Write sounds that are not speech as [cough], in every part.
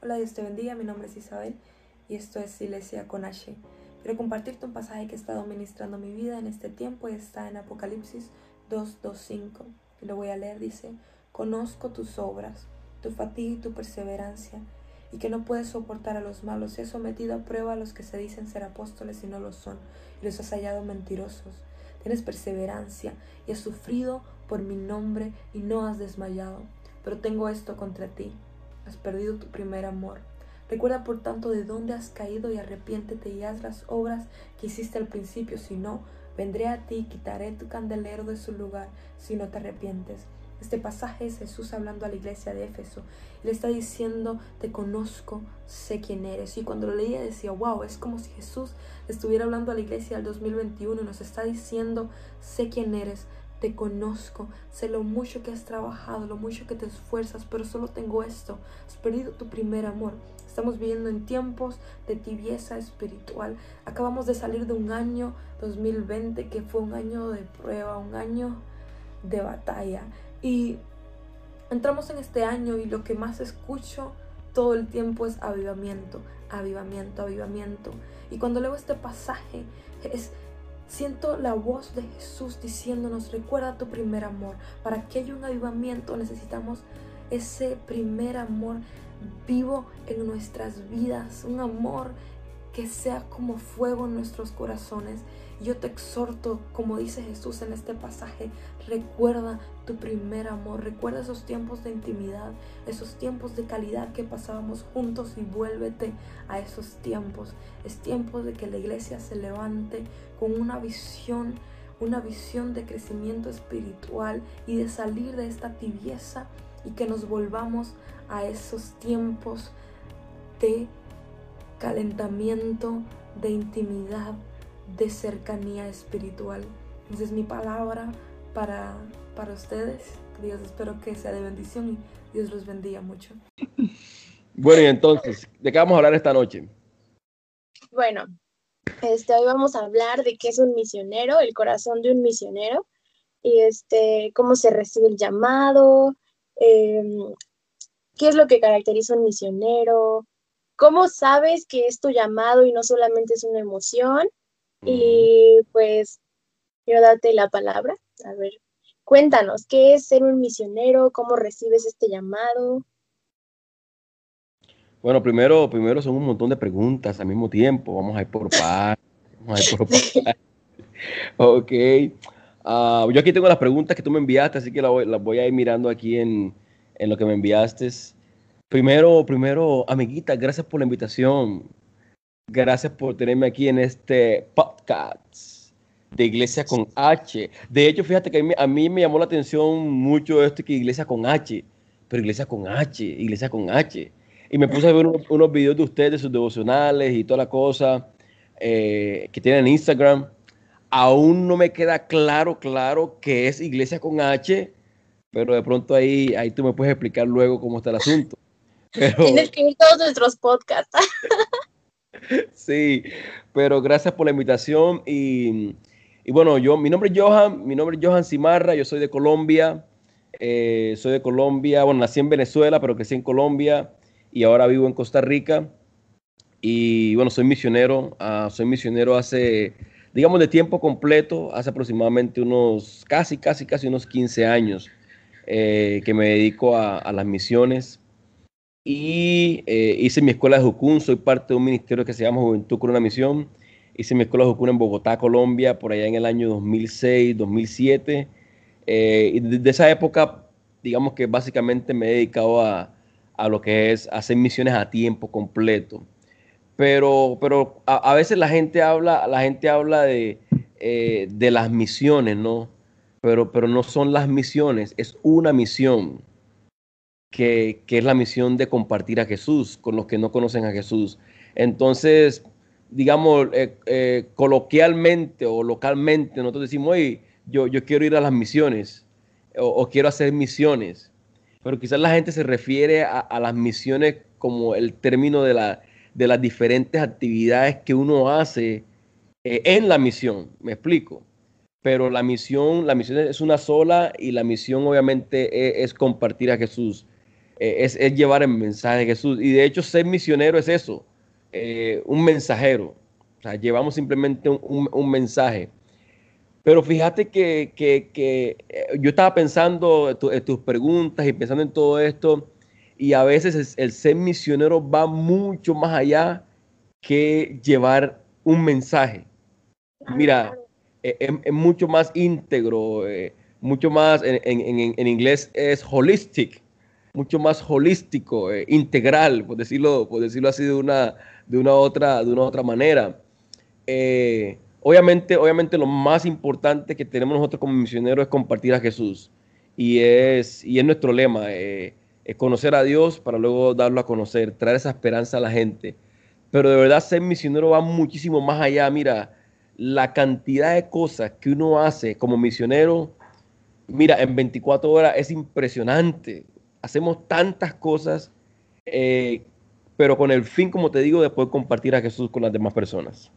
Hola, Dios te bendiga. Mi nombre es Isabel y esto es Iglesia con H. Quiero compartirte un pasaje que he estado ministrando mi vida en este tiempo y está en Apocalipsis 2.2.5. Y lo voy a leer. Dice, conozco tus obras, tu fatiga y tu perseverancia y que no puedes soportar a los malos. He sometido a prueba a los que se dicen ser apóstoles y no lo son y los has hallado mentirosos. Tienes perseverancia y has sufrido por mi nombre y no has desmayado. Pero tengo esto contra ti has perdido tu primer amor. Recuerda por tanto de dónde has caído y arrepiéntete y haz las obras que hiciste al principio, si no, vendré a ti y quitaré tu candelero de su lugar si no te arrepientes. Este pasaje es Jesús hablando a la iglesia de Éfeso. Le está diciendo, te conozco, sé quién eres. Y cuando lo leía decía, wow, es como si Jesús estuviera hablando a la iglesia del 2021 y nos está diciendo, sé quién eres, te conozco, sé lo mucho que has trabajado, lo mucho que te esfuerzas, pero solo tengo esto. Has perdido tu primer amor. Estamos viviendo en tiempos de tibieza espiritual. Acabamos de salir de un año 2020 que fue un año de prueba, un año de batalla. Y entramos en este año y lo que más escucho todo el tiempo es avivamiento, avivamiento, avivamiento. Y cuando leo este pasaje es Siento la voz de Jesús diciéndonos, recuerda tu primer amor. Para que haya un avivamiento necesitamos ese primer amor vivo en nuestras vidas, un amor que sea como fuego en nuestros corazones. Yo te exhorto, como dice Jesús en este pasaje, recuerda tu primer amor, recuerda esos tiempos de intimidad, esos tiempos de calidad que pasábamos juntos y vuélvete a esos tiempos. Es tiempo de que la iglesia se levante con una visión, una visión de crecimiento espiritual y de salir de esta tibieza y que nos volvamos a esos tiempos de calentamiento, de intimidad, de cercanía espiritual. Esa es mi palabra para, para ustedes. Dios espero que sea de bendición y Dios los bendiga mucho. Bueno, y entonces, ¿de qué vamos a hablar esta noche? Bueno, este, hoy vamos a hablar de qué es un misionero, el corazón de un misionero, y este, cómo se recibe el llamado, em, qué es lo que caracteriza un misionero, cómo sabes que es tu llamado y no solamente es una emoción. Y pues quiero darte la palabra. A ver, cuéntanos, ¿qué es ser un misionero? ¿Cómo recibes este llamado? Bueno, primero, primero son un montón de preguntas al mismo tiempo. Vamos a ir por partes. Vamos a ir por [laughs] partes. ok. Ah, yo aquí tengo las preguntas que tú me enviaste, así que las voy, a ir mirando aquí en, en, lo que me enviaste. Primero, primero, amiguita, gracias por la invitación. Gracias por tenerme aquí en este podcast de Iglesia con H. De hecho, fíjate que a mí, me llamó la atención mucho esto que Iglesia con H, pero Iglesia con H, Iglesia con H. Y me puse a ver unos, videos de ustedes, sus devocionales y toda la cosa eh, que tienen en Instagram. Aún no me queda claro, claro qué es Iglesia con H, pero de pronto ahí, ahí tú me puedes explicar luego cómo está el asunto. [laughs] Tienes que ir todos nuestros podcasts. [laughs] sí, pero gracias por la invitación y, bueno, yo, mi nombre es Johan, mi nombre es Johan Simarra, yo soy de Colombia, eh, soy de Colombia, bueno, nací en Venezuela, pero crecí en Colombia y ahora vivo en Costa Rica. Y bueno, soy misionero, ah, soy misionero hace, digamos, de tiempo completo, hace aproximadamente unos, casi, casi, casi unos 15 años eh, que me dedico a, las misiones. Y eh, hice mi escuela de Jucún, soy parte de un ministerio que se llama Juventud con una Misión. Hice mi escuela de Jucún en Bogotá, Colombia, por allá en el año 2006, 2007. Eh, y desde esa época, digamos que básicamente me he dedicado a, a lo que es hacer misiones a tiempo completo. Pero, pero a, veces la gente habla, la gente habla de, eh, de las misiones, ¿no? Pero, pero no son las misiones, es una misión, que, es la misión de compartir a Jesús con los que no conocen a Jesús. Entonces, digamos, eh, eh, coloquialmente o localmente, nosotros decimos, oye, yo, yo quiero ir a las misiones o quiero hacer misiones pero quizás la gente se refiere a, las misiones como el término de, la, de las diferentes actividades que uno hace eh, en la misión, me explico. Pero la misión, la misión es una sola y la misión obviamente es, compartir a Jesús. eh, es, llevar el mensaje de Jesús. Y de hecho ser misionero es eso, eh, un mensajero. O sea, llevamos simplemente un, mensaje. Pero fíjate que, eh, yo estaba pensando en, tus preguntas y pensando en todo esto, y a veces el, ser misionero va mucho más allá que llevar un mensaje. Mira, es, mucho más íntegro, mucho más, en, en, inglés es holistic, mucho más holístico, eh, integral, por decirlo, por decirlo así de una, de una, otra, de una otra manera. Eh, obviamente, obviamente lo más importante que tenemos nosotros como misioneros es compartir a Jesús. Y es, y es nuestro lema, eh, es conocer a Dios para luego darlo a conocer, traer esa esperanza a la gente. Pero de verdad ser misionero va muchísimo más allá. Mira, la cantidad de cosas que uno hace como misionero, mira, en 24 horas es impresionante hacemos tantas cosas, eh, pero con el fin, como te digo, de poder compartir a Jesús con las demás personas.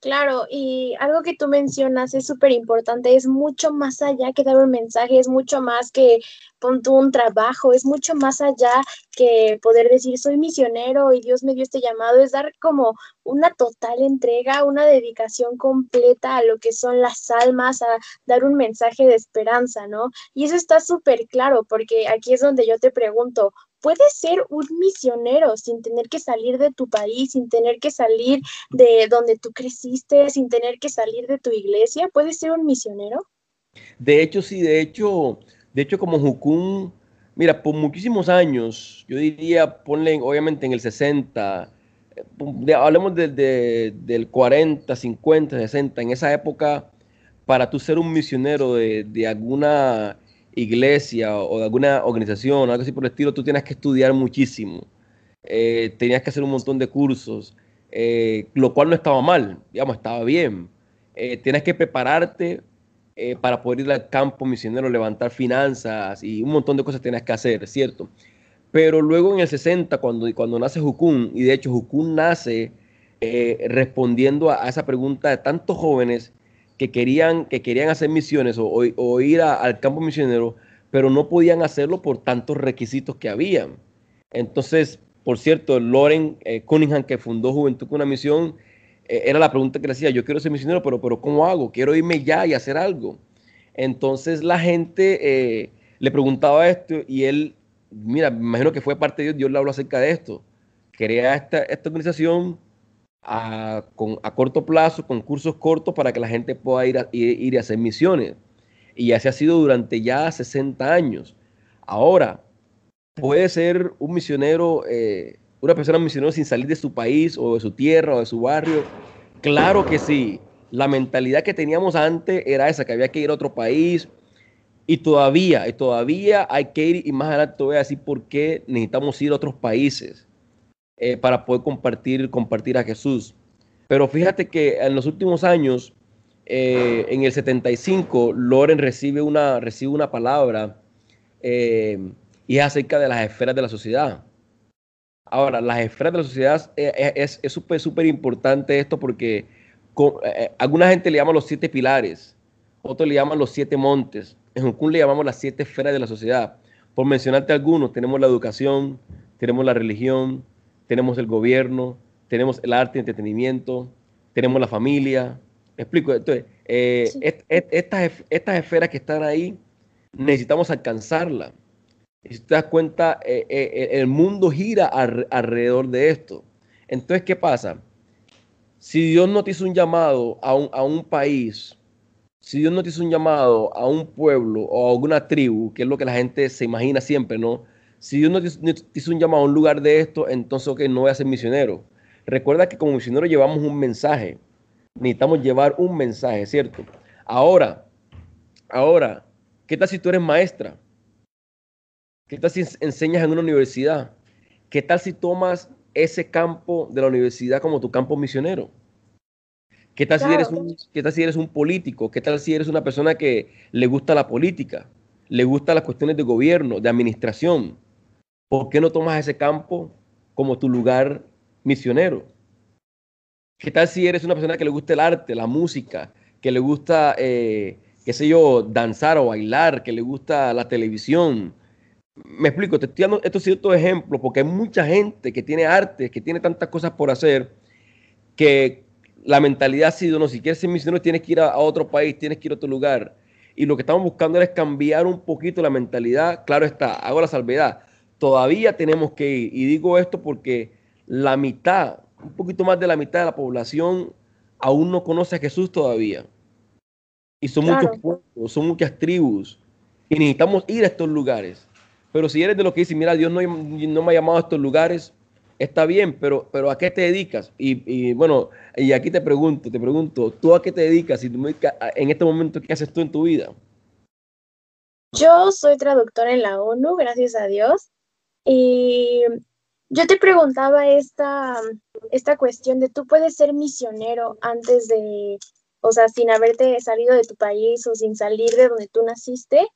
Claro, y algo que tú mencionas es súper importante, es mucho más allá que dar un mensaje, es mucho más que pon un trabajo, es mucho más allá que poder decir soy misionero y Dios me dio este llamado, es dar como una total entrega, una dedicación completa a lo que son las almas, a dar un mensaje de esperanza, ¿no? Y eso está súper claro, porque aquí es donde yo te pregunto, puedes ser un misionero sin tener que salir de tu país, sin tener que salir de donde tú creciste, sin tener que salir de tu iglesia. ¿Puedes ser un misionero? De hecho, sí, de hecho, de hecho, como Jukun, mira, por muchísimos años, yo diría, ponle obviamente en el 60, eh, hablemos de, del 40, 50, 60, en esa época, para tú ser un misionero de, de alguna iglesia o de alguna organización algo así por el estilo, tú tienes que estudiar muchísimo. Eh, tenías que hacer un montón de cursos, eh, lo cual no estaba mal, digamos, estaba bien. Eh, tienes que prepararte para poder ir al campo misionero, levantar finanzas y un montón de cosas tienes que hacer, ¿cierto? Pero luego en el 60, cuando, cuando nace Jukun, y de hecho Jukun nace respondiendo a, esa pregunta de tantos jóvenes que querían, que querían hacer misiones o, ir al campo misionero, pero no podían hacerlo por tantos requisitos que habían. Entonces, por cierto, Loren eh, Cunningham, que fundó Juventud con una misión, eh, era la pregunta que le hacía, yo quiero ser misionero, pero, pero ¿cómo hago? Quiero irme ya y hacer algo. Entonces la gente eh, le preguntaba esto y él, mira, me imagino que fue parte de Dios, Dios le habló acerca de esto. Crea esta, esta organización a, con, a corto plazo, con cursos cortos para que la gente pueda ir a, ir, a hacer misiones. Y así ha sido durante ya 60 años. Ahora, puede ser un misionero, eh, una persona misionera sin salir de su país o de su tierra o de su barrio. Claro que sí. La mentalidad que teníamos antes era esa, que había que ir a otro país. Y todavía, y todavía hay que ir, y más adelante te voy a decir por qué necesitamos ir a otros países. Eh, para poder compartir, compartir a Jesús. Pero fíjate que en los últimos años, eh, en el 75, Loren recibe una, recibe una palabra eh, y es acerca de las esferas de la sociedad. Ahora, las esferas de la sociedad es súper, súper importante esto porque alguna gente le llama los siete pilares, otros le llaman los siete montes, en Hukun le llamamos las siete esferas de la sociedad. Por mencionarte algunos, tenemos la educación, tenemos la religión, tenemos el gobierno, tenemos el arte y entretenimiento, tenemos la familia. ¿Me explico? Entonces, eh, estas, estas esferas que están ahí, necesitamos alcanzarlas. Y si te das cuenta, eh, eh, el mundo gira alrededor de esto. Entonces, ¿qué pasa? Si Dios no te hizo un llamado a un, a un país, si Dios no te hizo un llamado a un pueblo o a alguna tribu, que es lo que la gente se imagina siempre, ¿no? Si Dios no te hizo un llamado a un lugar de esto, entonces ok, no voy a ser misionero. Recuerda que como misionero llevamos un mensaje. Necesitamos llevar un mensaje, ¿cierto? Ahora, ahora, ¿qué tal si tú eres maestra? ¿Qué tal si enseñas en una universidad? ¿Qué tal si tomas ese campo de la universidad como tu campo misionero? ¿Qué tal, si eres un, ¿Qué tal si eres un político? ¿Qué tal si eres una persona que le gusta la política? Le gusta las cuestiones de gobierno, de administración. ¿Por qué no tomas ese campo como tu lugar misionero? ¿Qué tal si eres una persona que le gusta el arte, la música, que le gusta, eh, qué sé yo, danzar o bailar, que le gusta la televisión? me explico, te estoy dando estos ciertos ejemplos porque hay mucha gente que tiene arte, que tiene tantas cosas por hacer, que la mentalidad ha sido, no, si quieres ser misionero tienes que ir a, otro país, tienes que ir a otro lugar. Y lo que estamos buscando es cambiar un poquito la mentalidad. Claro está, hago la salvedad. Todavía tenemos que ir. Y digo esto porque la mitad, un poquito más de la mitad de la población aún no conoce a Jesús todavía. Y son muchos pueblos, son muchas tribus. Y necesitamos ir a estos lugares. Pero si eres de los que dicen, mira, Dios no, no me ha llamado a estos lugares, está bien, pero, pero ¿a qué te dedicas? Y, bueno, y aquí te pregunto, te pregunto, ¿tú a qué te dedicas? en este momento, ¿qué haces tú en tu vida? Yo soy traductora en la ONU, gracias a Dios. Y yo te preguntaba esta, esta cuestión de tú puedes ser misionero antes de, o sea, sin haberte salido de tu país o sin salir de donde tú naciste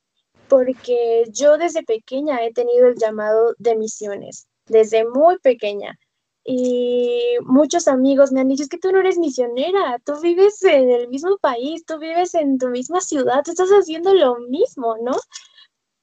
porque yo desde pequeña he tenido el llamado de misiones, desde muy pequeña. Y muchos amigos me han dicho, es que tú no eres misionera, tú vives en el mismo país, tú vives en tu misma ciudad, tú estás haciendo lo mismo, ¿no?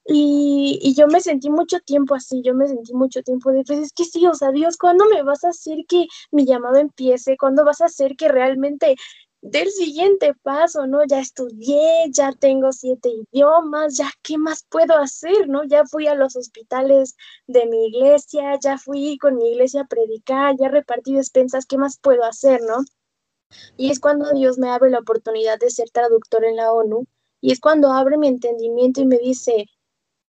Y, y, yo me sentí mucho tiempo así, yo me sentí mucho tiempo de, pues es que sí, o sea, Dios, ¿cuándo me vas a hacer que mi llamado empiece? ¿Cuándo vas a hacer que realmente del siguiente paso, ¿no? Ya estudié, ya tengo siete idiomas, ya qué más puedo hacer, ¿no? Ya fui a los hospitales de mi iglesia, ya fui con mi iglesia a predicar, ya repartí despensas, ¿qué más puedo hacer, ¿no? Y es cuando Dios me abre la oportunidad de ser traductor en la ONU y es cuando abre mi entendimiento y me dice,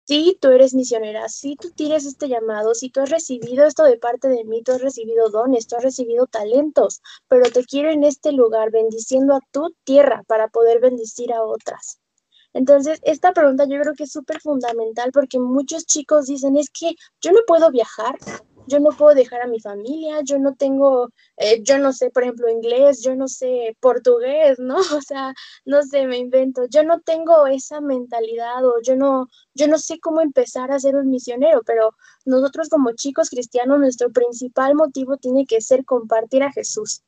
si tú eres misionera, si tú tienes este llamado, si tú has recibido esto de parte de mí, tú has recibido dones, tú has recibido talentos, pero te quiero en este lugar bendiciendo a tu tierra para poder bendecir a otras. Entonces, esta pregunta yo creo que es súper fundamental porque muchos chicos dicen, es que yo no puedo viajar, yo no puedo dejar a mi familia, yo no tengo, eh, yo no sé, por ejemplo, inglés, yo no sé portugués, ¿no? [laughs] O sea, no sé, me invento, yo no tengo esa mentalidad o yo no, yo no sé cómo empezar a ser un misionero, pero nosotros como chicos cristianos, nuestro principal motivo tiene que ser compartir a Jesús.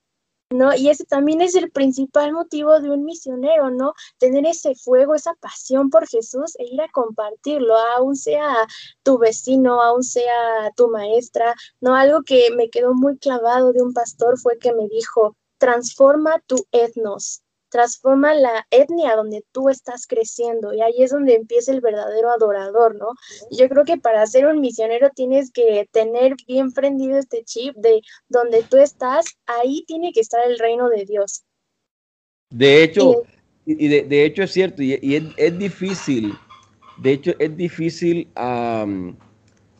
¿No? Y ese también es el principal motivo de un misionero, ¿no? Tener ese fuego, esa pasión por Jesús e ir a compartirlo, aún sea tu vecino, aún sea tu maestra, ¿no? Algo que me quedó muy clavado de un pastor fue que me dijo, transforma tu etnos, transforma la etnia donde tú estás creciendo y ahí es donde empieza el verdadero adorador, ¿no? yo creo que para ser un misionero tienes que tener bien prendido este chip de donde tú estás, ahí tiene que estar el reino de Dios. De hecho, y, de, hecho es cierto, y, es, difícil, de hecho es difícil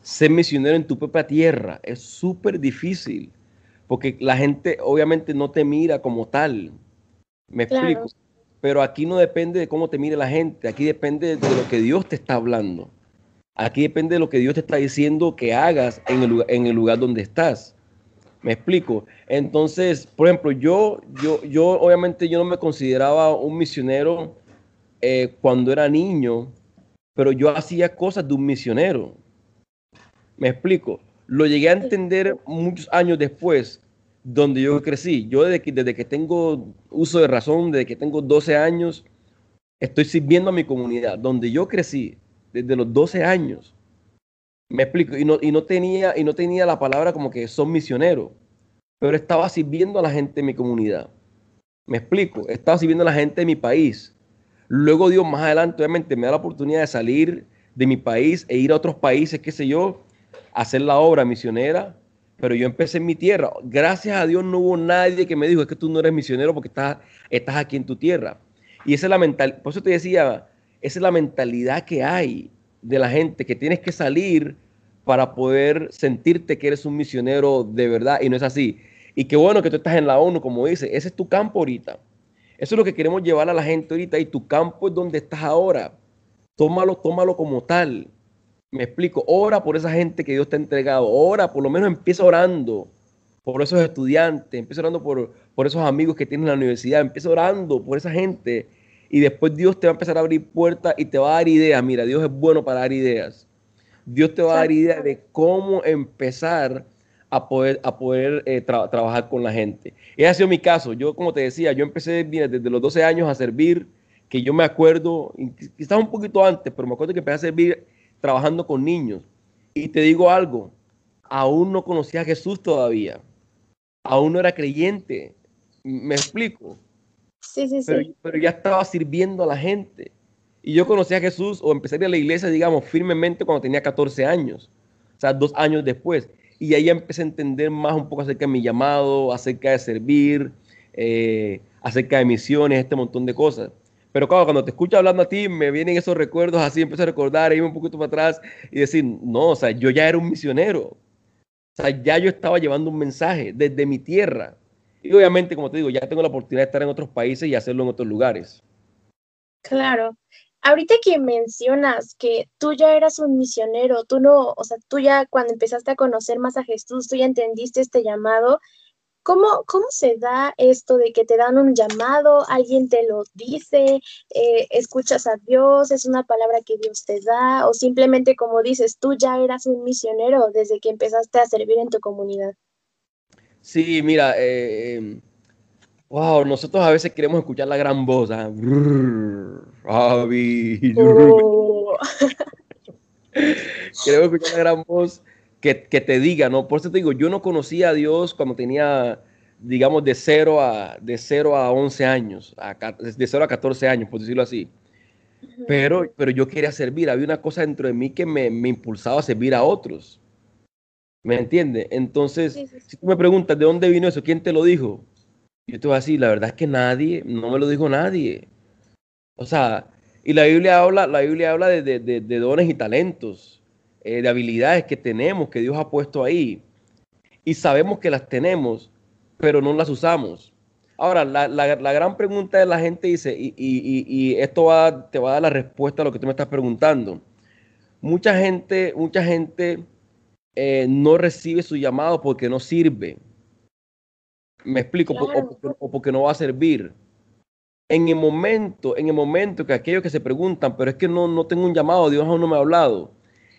ser misionero en tu propia tierra, es súper difícil, porque la gente obviamente no te mira como tal, me explico. Pero aquí no depende de cómo te mire la gente, aquí depende de lo que Dios te está hablando. Aquí depende de lo que Dios te está diciendo que hagas en el, lugar, en el lugar donde estás. Me explico. Entonces, por ejemplo, yo, yo, yo obviamente yo no me consideraba un misionero eh, cuando era niño, pero yo hacía cosas de un misionero. Me explico. Lo llegué a entender muchos años después, donde yo crecí. Yo desde que, desde que tengo uso de razón, desde que tengo 12 años, estoy sirviendo a mi comunidad. Donde yo crecí, desde los 12 años. Me explico. Y no, y no, tenía, y no tenía la palabra como que son misioneros, pero estaba sirviendo a la gente de mi comunidad. Me explico. Estaba sirviendo a la gente de mi país. Luego Dios más adelante, obviamente, me da la oportunidad de salir de mi país e ir a otros países, qué sé yo, hacer la obra misionera pero yo empecé en mi tierra. Gracias a Dios no hubo nadie que me dijo, es que tú no eres misionero porque estás, estás aquí en tu tierra. Y esa es la mentalidad, por eso te decía, esa es la mentalidad que hay de la gente, que tienes que salir para poder sentirte que eres un misionero de verdad y no es así. Y qué bueno que tú estás en la ONU, como dice, ese es tu campo ahorita. Eso es lo que queremos llevar a la gente ahorita y tu campo es donde estás ahora. Tómalo, tómalo como tal. Me explico, ora por esa gente que Dios te ha entregado, ora, por lo menos empieza orando por esos estudiantes, empieza orando por, por esos amigos que tienes en la universidad, empieza orando por esa gente y después Dios te va a empezar a abrir puertas y te va a dar ideas. Mira, Dios es bueno para dar ideas. Dios te va a dar ideas de cómo empezar a poder, a poder eh, trabajar con la gente. Ese ha sido mi caso. Yo, como te decía, yo empecé desde los 12 años a servir, que yo me acuerdo, quizás un poquito antes, pero me acuerdo que empecé a servir trabajando con niños. Y te digo algo, aún no conocía a Jesús todavía, aún no era creyente, me explico. Sí, sí, Pero, sí. pero ya estaba sirviendo a la gente. Y yo conocí a Jesús o empecé a ir a la iglesia, digamos, firmemente cuando tenía 14 años, o sea, dos años después. Y ahí empecé a entender más un poco acerca de mi llamado, acerca de servir, eh, acerca de misiones, este montón de cosas. Pero claro, cuando te escucho hablando a ti, me vienen esos recuerdos así, empiezo a recordar, irme un poquito para atrás y decir, no, o sea, yo ya era un misionero. O sea, ya yo estaba llevando un mensaje desde mi tierra. Y obviamente, como te digo, ya tengo la oportunidad de estar en otros países y hacerlo en otros lugares. Claro. Ahorita que mencionas que tú ya eras un misionero, tú no, o sea, tú ya cuando empezaste a conocer más a Jesús, tú ya entendiste este llamado. ¿Cómo, cómo se da esto de que te dan un llamado, alguien te lo dice, eh, escuchas a Dios, es una palabra que Dios te da, o simplemente como dices, tú ya eras un misionero desde que empezaste a servir en tu comunidad? Sí, mira, eh, wow, nosotros a veces queremos escuchar la gran voz. ¿ah? Brrr, Javi, Oh, [laughs] Queremos escuchar la gran voz que, que te diga, ¿no? Por eso te digo, yo no conocía a Dios cuando tenía, digamos, de 0 a, de 0 a 11 años, a de 0 a 14 años, por decirlo así. Pero, pero yo quería servir, había una cosa dentro de mí que me, me impulsaba a servir a otros. ¿Me entiendes? Entonces, Sí, sí, sí. si tú me preguntas de dónde vino eso, ¿quién te lo dijo? Yo te voy a decir, la verdad es que nadie, no me lo dijo nadie. O sea, y la Biblia habla, la Biblia habla de, de- de- de dones y talentos, eh, de habilidades que tenemos, que Dios ha puesto ahí. Y sabemos que las tenemos, pero no las usamos. Ahora, la, la- la gran pregunta de la gente dice, y, y- esto va, te va a dar la respuesta a lo que tú me estás preguntando. Mucha gente, mucha gente eh, no recibe su llamado porque no sirve. Me explico, Claro. o, porque, o porque no va a servir. En el momento, en el momento que aquellos que se preguntan, pero es que no, no tengo un llamado, Dios aún no me ha hablado.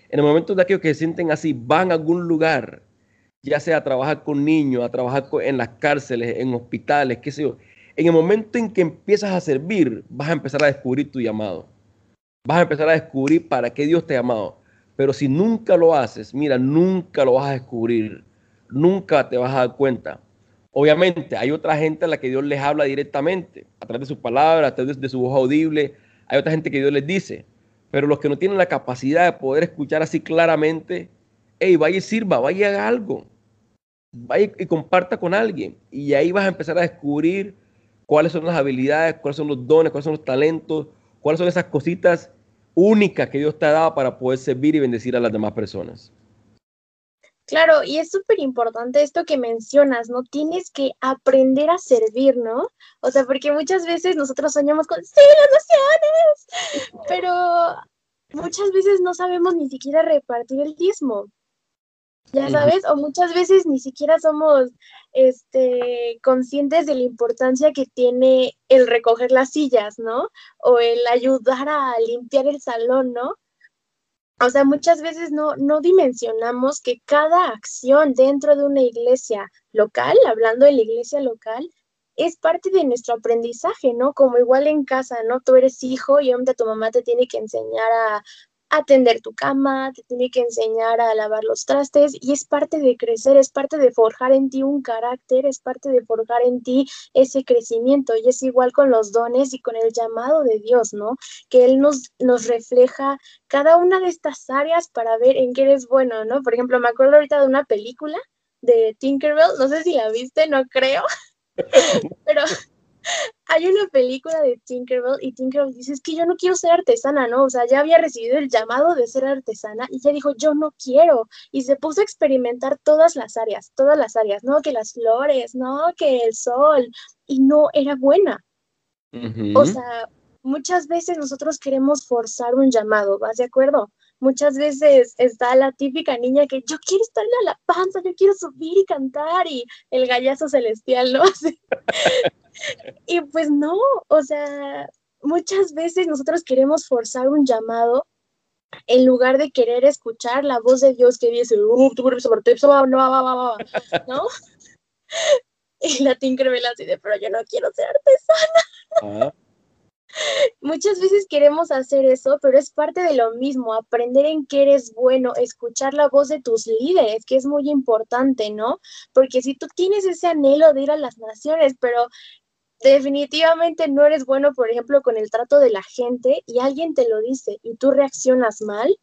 En el momento de aquellos que se sienten así, van a algún lugar, ya sea a trabajar con niños, a trabajar en las cárceles, en hospitales, qué sé yo. En el momento en que empiezas a servir, vas a empezar a descubrir tu llamado. Vas a empezar a descubrir para qué Dios te ha llamado. Pero si nunca lo haces, mira, nunca lo vas a descubrir. Nunca te vas a dar cuenta. Obviamente, hay otra gente a la que Dios les habla directamente, a través de sus palabras, a través de su voz audible. Hay otra gente que Dios les dice. Pero los que no tienen la capacidad de poder escuchar así claramente, hey, vaya y sirva, vaya y haga algo. Vaya y comparta con alguien. Y ahí vas a empezar a descubrir cuáles son las habilidades, cuáles son los dones, cuáles son los talentos, cuáles son esas cositas únicas que Dios te ha dado para poder servir y bendecir a las demás personas. Claro, y es súper importante esto que mencionas, ¿no? Tienes que aprender a servir, ¿no? O sea, porque muchas veces nosotros soñamos con, sí, las naciones, [laughs] pero muchas veces no sabemos ni siquiera repartir el diezmo, ya sabes, o muchas veces ni siquiera somos, este, conscientes de la importancia que tiene el recoger las sillas, ¿no? O el ayudar a limpiar el salón, ¿no? O sea, muchas veces no, no dimensionamos que cada acción dentro de una iglesia local, hablando de la iglesia local, es parte de nuestro aprendizaje, ¿no? Como igual en casa, ¿no? Tú eres hijo y obviamente tu mamá te tiene que enseñar a atender tu cama, te tiene que enseñar a lavar los trastes y es parte de crecer, es parte de forjar en ti un carácter, es parte de forjar en ti ese crecimiento y es igual con los dones y con el llamado de Dios, ¿no? Que Él nos, nos refleja cada una de estas áreas para ver en qué eres bueno, ¿no? Por ejemplo, me acuerdo ahorita de una película de Tinkerbell, no sé si la viste, no creo, [laughs] pero hay una película de Tinkerbell y Tinkerbell dice, es que yo no quiero ser artesana, ¿no? O sea, ya había recibido el llamado de ser artesana y ella dijo, yo no quiero. Y se puso a experimentar todas las áreas, todas las áreas, ¿no? Que las flores, ¿no? Que el sol, y no era buena. O sea, muchas veces nosotros queremos forzar un llamado, ¿vas de acuerdo? Muchas veces está la típica niña que yo quiero estarle a la panza, yo quiero subir y cantar y el gallazo celestial, ¿no? [laughs] Así. y pues no, o sea, muchas veces nosotros queremos forzar un llamado en lugar de querer escuchar la voz de Dios que dice, "Uh, no, no, no, no", ¿no? Y la Tinkerbell así de, pero yo no quiero ser artesana. Muchas veces queremos hacer eso, pero es parte de lo mismo, aprender en qué eres bueno, escuchar la voz de tus líderes, que es muy importante, ¿no? Porque si tú tienes ese anhelo de ir a las naciones, pero definitivamente no eres bueno, por ejemplo, con el trato de la gente y alguien te lo dice y tú reaccionas mal,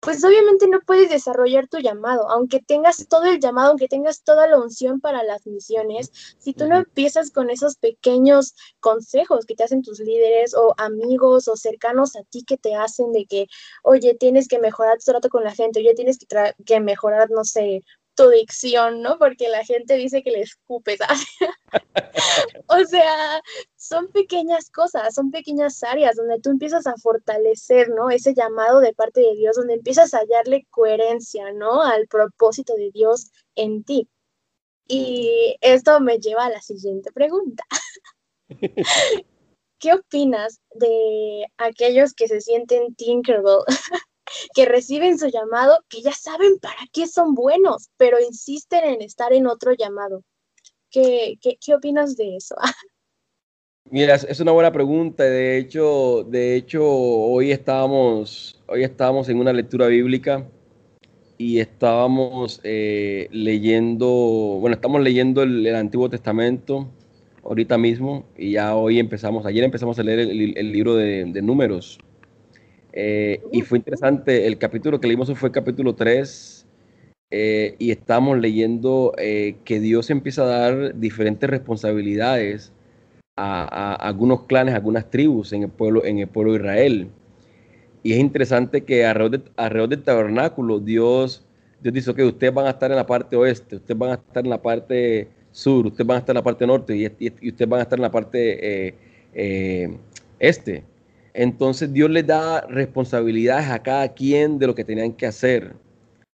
pues obviamente no puedes desarrollar tu llamado, aunque tengas todo el llamado, aunque tengas toda la unción para las misiones, si tú no empiezas con esos pequeños consejos que te hacen tus líderes o amigos o cercanos a ti que te hacen de que, oye, tienes que mejorar tu trato con la gente, oye, tienes que, que mejorar, no sé, tu dicción, ¿no? Porque la gente dice que le escupes. [laughs] o sea, son pequeñas cosas, son pequeñas áreas donde tú empiezas a fortalecer, ¿no? Ese llamado de parte de Dios, donde empiezas a hallarle coherencia, ¿no? Al propósito de Dios en ti. Y esto me lleva a la siguiente pregunta. [laughs] ¿Qué opinas de aquellos que se sienten Tinkerbell [laughs] que reciben su llamado, que ya saben para qué son buenos, pero insisten en estar en otro llamado. ¿Qué, qué, opinas de eso? [laughs] Mira, es una buena pregunta. De hecho, de hecho, hoy estábamos, hoy estábamos en una lectura bíblica y estábamos eh, leyendo, bueno, estamos leyendo el, Antiguo Testamento ahorita mismo y ya hoy empezamos, ayer empezamos a leer el, libro de Números. Eh, y fue interesante, el capítulo que leímos fue capítulo 3 eh, y estamos leyendo eh, que Dios empieza a dar diferentes responsabilidades a, algunos clanes, a algunas tribus en el pueblo, en el pueblo de Israel. Y es interesante que alrededor, del tabernáculo Dios, Dios dice, que ustedes van a estar en la parte oeste, ustedes van a estar en la parte sur, ustedes van a estar en la parte norte y, y ustedes van a estar en la parte este. Entonces Dios les da responsabilidades a cada quien de lo que tenían que hacer.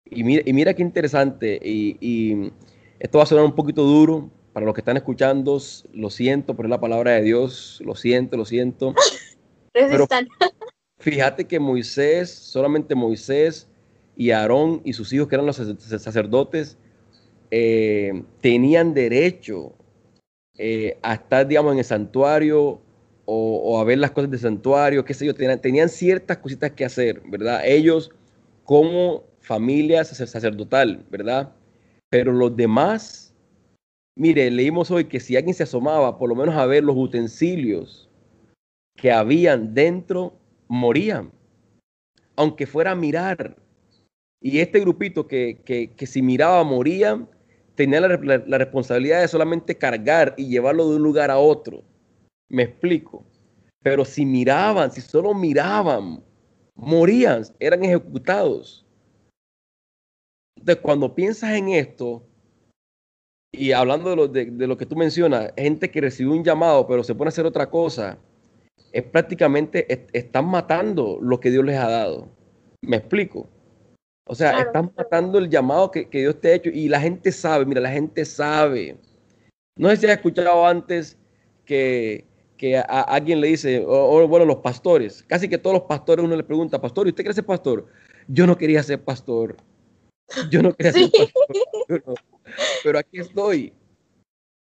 Y mira, y mira qué interesante, y, esto va a sonar un poquito duro para los que están escuchando, lo siento, pero es la palabra de Dios, lo siento, lo siento. [laughs] Pero [laughs] fíjate que Moisés, solamente Moisés y Aarón y sus hijos, que eran los sacerdotes, eh, tenían derecho eh, a estar, digamos, en el santuario o, a ver las cosas del santuario, qué sé yo, tenían, ciertas cositas que hacer, ¿verdad? Ellos como familia sacerdotal, ¿verdad? Pero los demás, mire, leímos hoy que si alguien se asomaba por lo menos a ver los utensilios que habían dentro, morían, aunque fuera a mirar. Y este grupito que, que, si miraba moría, tenía la responsabilidad de solamente cargar y llevarlo de un lugar a otro. Me explico. Pero si miraban, si solo miraban, morían, eran ejecutados. Entonces, cuando piensas en esto, y hablando de lo, de, lo que tú mencionas, gente que recibió un llamado, pero se pone a hacer otra cosa, es prácticamente, están matando lo que Dios les ha dado. ¿Me explico? O sea, están matando el llamado que, que, Dios te ha hecho y la gente sabe, mira, la gente sabe. No sé si has escuchado antes que que a, alguien le dice, o, bueno, los pastores, casi que todos los pastores uno le pregunta, pastor, ¿y usted quiere ser pastor? Yo no quería ser pastor. Yo no quería ser pastor. Pero aquí estoy.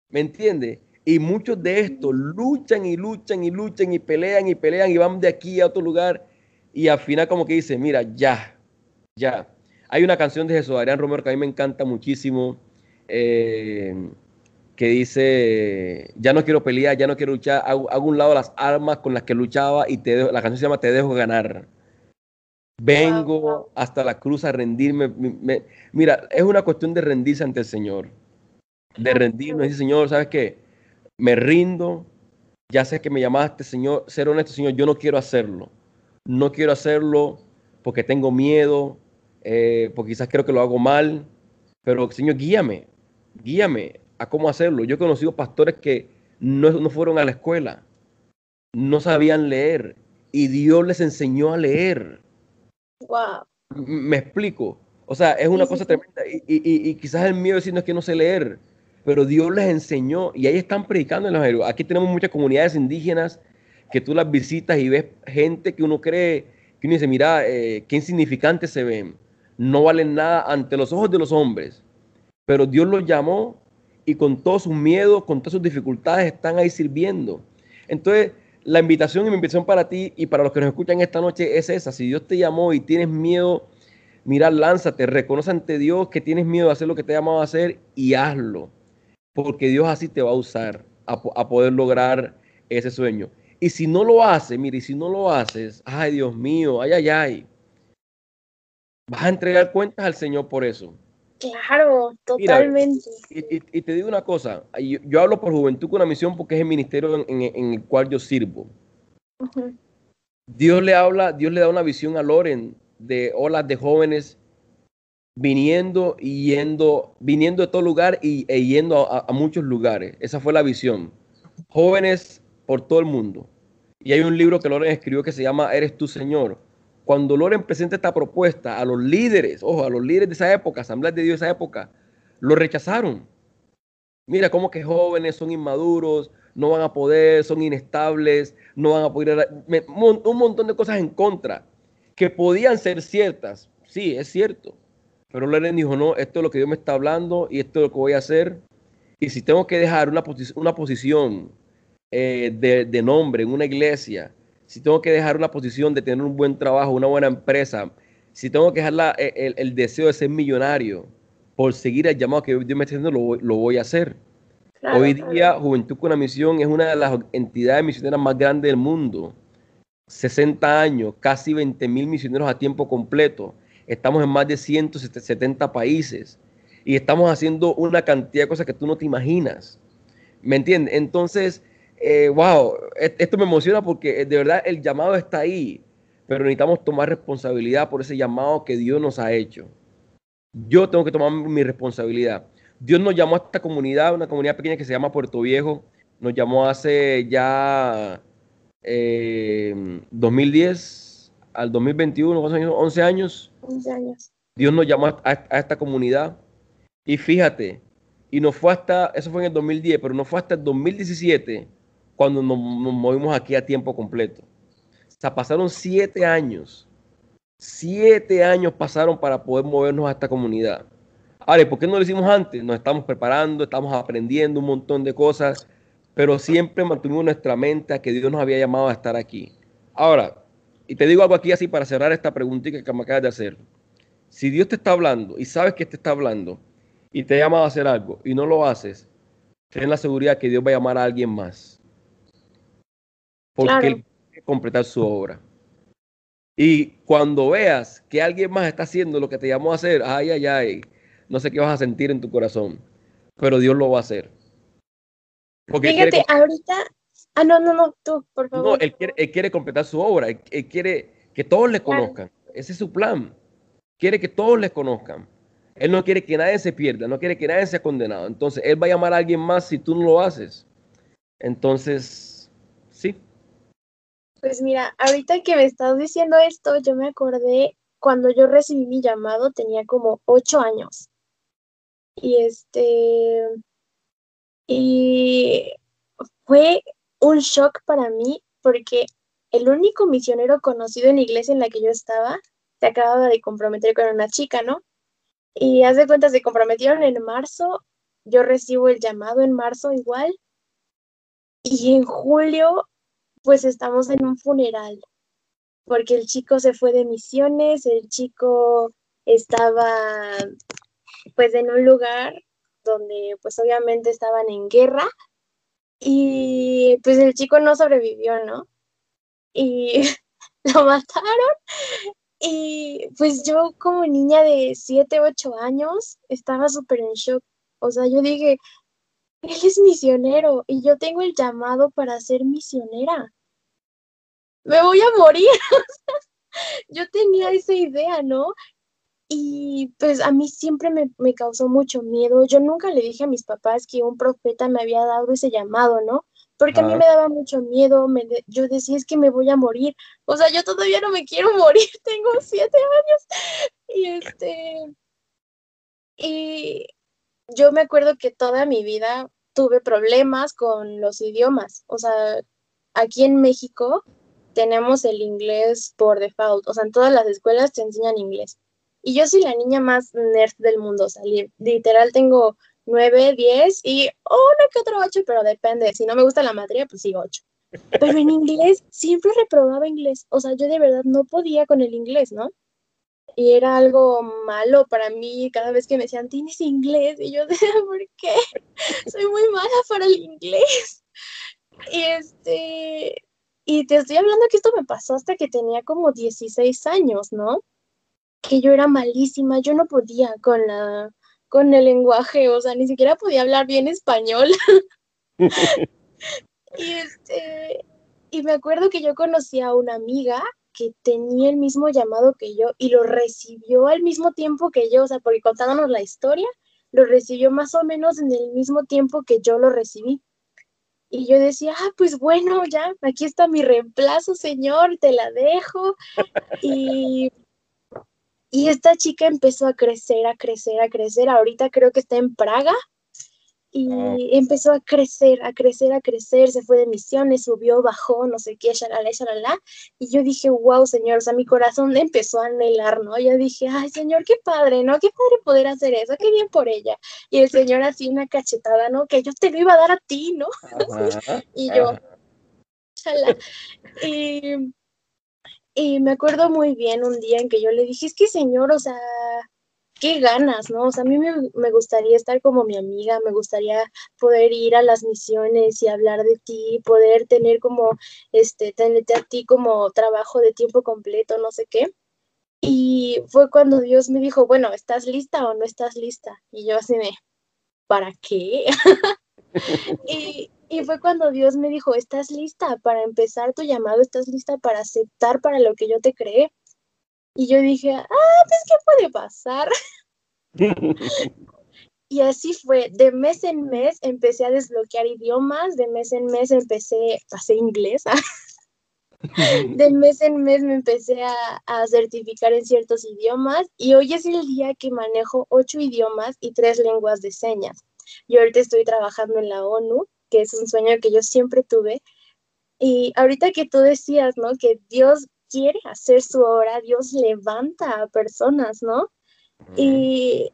¿Me entiende? Y muchos de estos luchan y luchan y luchan y pelean y pelean y van de aquí a otro lugar y al final como que dice, mira, ya, ya. Hay una canción de Jesús Adrián Romero que a mí me encanta muchísimo. Eh, que dice, ya no quiero pelear, ya no quiero luchar, hago, un lado las armas con las que luchaba y te la canción se llama Te dejo ganar. Vengo hasta la cruz a rendirme. mira, es una cuestión de rendirse ante el Señor. De rendirme, decir, Señor, ¿sabes qué? Me rindo, ya sé que me llamaste, Señor, ser honesto, Señor, yo no quiero hacerlo. No quiero hacerlo porque tengo miedo, eh, porque quizás creo que lo hago mal, pero Señor, guíame, guíame, a cómo hacerlo. Yo he conocido pastores que no, fueron a la escuela, no sabían leer y Dios les enseñó a leer. Wow. Me explico. O sea, es una cosa tremenda. Y, quizás el miedo decir no es que no sé leer, pero Dios les enseñó y ahí están predicando en los Aquí tenemos muchas comunidades indígenas que tú las visitas y ves gente que uno cree, que uno dice, mira, eh, qué insignificantes se ven. No valen nada ante los ojos de los hombres. Pero Dios los llamó y con todos sus miedos, con todas sus dificultades, están ahí sirviendo. Entonces, la invitación y mi invitación para ti y para los que nos escuchan esta noche es esa. Si Dios te llamó y tienes miedo, mira, lánzate, reconoce ante Dios que tienes miedo de hacer lo que te ha llamado a hacer y hazlo. Porque Dios así te va a usar a, a poder lograr ese sueño. Y si no lo haces, mire, si no lo haces, ay Dios mío, ay, ay, ay, vas a entregar cuentas al Señor por eso. Claro, totalmente. y, te digo una cosa, yo, hablo por Juventud con una misión porque es el ministerio en, el cual yo sirvo. Dios le habla, Dios le da una visión a Loren de olas de jóvenes viniendo y yendo, viniendo de todo lugar y e yendo a, a, muchos lugares. Esa fue la visión. Jóvenes por todo el mundo. Y hay un libro que Loren escribió que se llama Eres tu Señor cuando Loren presenta esta propuesta a los líderes, ojo, a los líderes de esa época, Asamblea de Dios de esa época, lo rechazaron. Mira cómo que jóvenes son inmaduros, no van a poder, son inestables, no van a poder... Un montón de cosas en contra que podían ser ciertas. Sí, es cierto. Pero Loren dijo, no, esto es lo que Dios me está hablando y esto es lo que voy a hacer. Y si tengo que dejar una, una posición eh, de, de nombre en una iglesia, si tengo que dejar una posición de tener un buen trabajo, una buena empresa, si tengo que dejar e, el, deseo de ser millonario por seguir el llamado que Dios me está haciendo, lo, voy a hacer. Hoy día, Juventud con una Misión es una de las entidades misioneras más grandes del mundo. 60 años, casi 20 mil misioneros a tiempo completo. Estamos en más de 170 países y estamos haciendo una cantidad de cosas que tú no te imaginas. ¿Me entiendes? Entonces, eh, wow, e-, esto me emociona porque eh, de verdad el llamado está ahí, pero necesitamos tomar responsabilidad por ese llamado que Dios nos ha hecho. Yo tengo que tomar mi responsabilidad. Dios nos llamó a esta comunidad, una comunidad pequeña que se llama Puerto Viejo, nos llamó hace ya 2010 eh, al 2021, 11 años. 11 años. Dios nos llamó a, a esta comunidad y fíjate, y no fue hasta, eso fue en el 2010, pero no fue hasta el 2017 cuando nos, movimos aquí a tiempo completo. O sea, pasaron siete años. Siete años pasaron para poder movernos a esta comunidad. Ahora, ¿por qué no lo hicimos antes? Nos estamos preparando, estamos aprendiendo un montón de cosas, pero siempre mantuvimos nuestra mente a que Dios nos había llamado a estar aquí. Ahora, y te digo algo aquí así para cerrar esta preguntita que me acabas de hacer. Si Dios te está hablando y sabes que te está hablando y te ha llamado a hacer algo y no lo haces, ten la seguridad que Dios va a llamar a alguien más porque él quiere completar su obra. Y cuando veas que alguien más está haciendo lo que te llamó a hacer, ay, ay, ay, no sé qué vas a sentir en tu corazón, pero Dios lo va a hacer. Porque Fíjate, ahorita, ah, no, no, no, tú, por favor. No, él quiere, él quiere completar su obra, él, quiere que todos le conozcan, ese es su plan, quiere que todos le conozcan. Él no quiere que nadie se pierda, no quiere que nadie sea condenado. Entonces, Él va a llamar a alguien más si tú no lo haces. Entonces. Pues mira, ahorita que me estás diciendo esto, yo me acordé cuando yo recibí mi llamado, tenía como ocho años. Y este, y fue un shock para mí porque el único misionero conocido en la iglesia en la que yo estaba se acababa de comprometer con una chica, ¿no? Y haz de cuenta, se comprometieron en marzo, yo recibo el llamado en marzo igual, y en julio pues estamos en un funeral, porque el chico se fue de misiones, el chico estaba pues en un lugar donde pues obviamente estaban en guerra y pues el chico no sobrevivió, ¿no? Y [laughs] lo mataron y pues yo como niña de 7, 8 años estaba súper en shock. O sea, yo dije, él es misionero y yo tengo el llamado para ser misionera. Me voy a morir. [laughs] yo tenía esa idea, ¿no? Y pues a mí siempre me, causó mucho miedo. Yo nunca le dije a mis papás que un profeta me había dado ese llamado, ¿no? Porque a mí me daba mucho miedo, me yo decía es que me voy a morir. O sea, yo todavía no me quiero [laughs] morir, tengo siete años. Y este, y yo me acuerdo que toda mi vida tuve problemas con los idiomas. O sea, aquí en México tenemos el inglés por default. O sea, en todas las escuelas te enseñan inglés. Y yo soy la niña más nerd del mundo. O sea, literal tengo nueve, diez y uno que otro ocho, pero depende. Si no me gusta la materia, pues sí, ocho. pero en inglés siempre reprobaba inglés. O sea, yo de verdad no podía con el inglés, ¿no? Y era algo malo para mí cada vez que me decían, tienes inglés. Y yo [laughs] decía, ¿por qué? Soy muy mala para el inglés. Y este, y te estoy hablando que esto me pasó hasta que tenía como 16 años, ¿no? Que yo era malísima, yo no podía con la, con el lenguaje, o sea, ni siquiera podía hablar bien español. [laughs] y este, y me acuerdo que yo conocí a una amiga que tenía el mismo llamado que yo y lo recibió al mismo tiempo que yo, o sea, porque contándonos la historia, lo recibió más o menos en el mismo tiempo que yo lo recibí. Y yo decía, ah, pues bueno, ya, aquí está mi reemplazo, señor, te la dejo. [laughs] Y, y esta chica empezó a crecer, a crecer, a crecer. Ahorita creo que está en Praga y ah. empezó a crecer, a crecer, a crecer, se fue de misiones, subió, bajó, no sé qué, shalala, shalala, y yo dije, wow, señor, o sea, mi corazón [laughs] empezó a anhelar, ¿no? Yo dije, ay, señor, qué padre, ¿no? Qué padre poder hacer eso, qué bien por ella. Y el señor así una cachetada, ¿no? Que yo te lo iba a dar a ti, ¿no? [laughs] y yo, shalala. Y, y me acuerdo muy bien un día en que yo le dije, es que señor, o sea, qué ganas, ¿no? O sea, a mí me, gustaría estar como mi amiga, me gustaría poder ir a las misiones y hablar de ti, poder tener como, este, tenerte a ti como trabajo de tiempo completo, no sé qué. Y fue cuando Dios me dijo, bueno, ¿estás lista o no estás lista? Y yo así me, ¿para qué? [laughs] y, y fue cuando Dios me dijo, ¿estás lista para empezar tu llamado? ¿Estás lista para aceptar para lo que yo te creé? Y yo dije, ah, pues, ¿qué puede pasar? [laughs] y así fue, de mes en mes empecé a desbloquear idiomas, de mes en mes empecé hacer inglés, [laughs] de mes en mes me empecé a, a, certificar en ciertos idiomas y hoy es el día que manejo ocho idiomas y tres lenguas de señas. Yo ahorita estoy trabajando en la ONU, que es un sueño que yo siempre tuve. Y ahorita que tú decías, ¿no? Que Dios quiere hacer su obra, Dios levanta a personas, ¿no? Y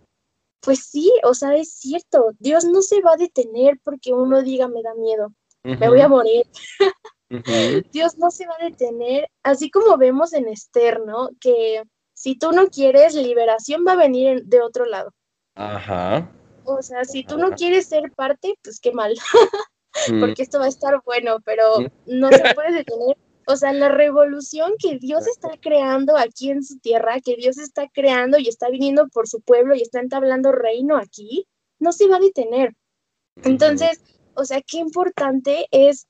pues sí, o sea, es cierto, Dios no se va a detener porque uno diga me da miedo, me voy a morir. [laughs] Dios no se va a detener, así como vemos en Esther, ¿no? Que si tú no quieres, liberación va a venir de otro lado. Ajá. O sea, si tú no quieres ser parte, pues qué mal, [laughs] porque esto va a estar bueno, pero no se puede detener o sea, la revolución que Dios está creando aquí en su tierra, que Dios está creando y está viniendo por su pueblo y está entablando reino aquí, no se va a detener. Entonces, o sea, qué importante es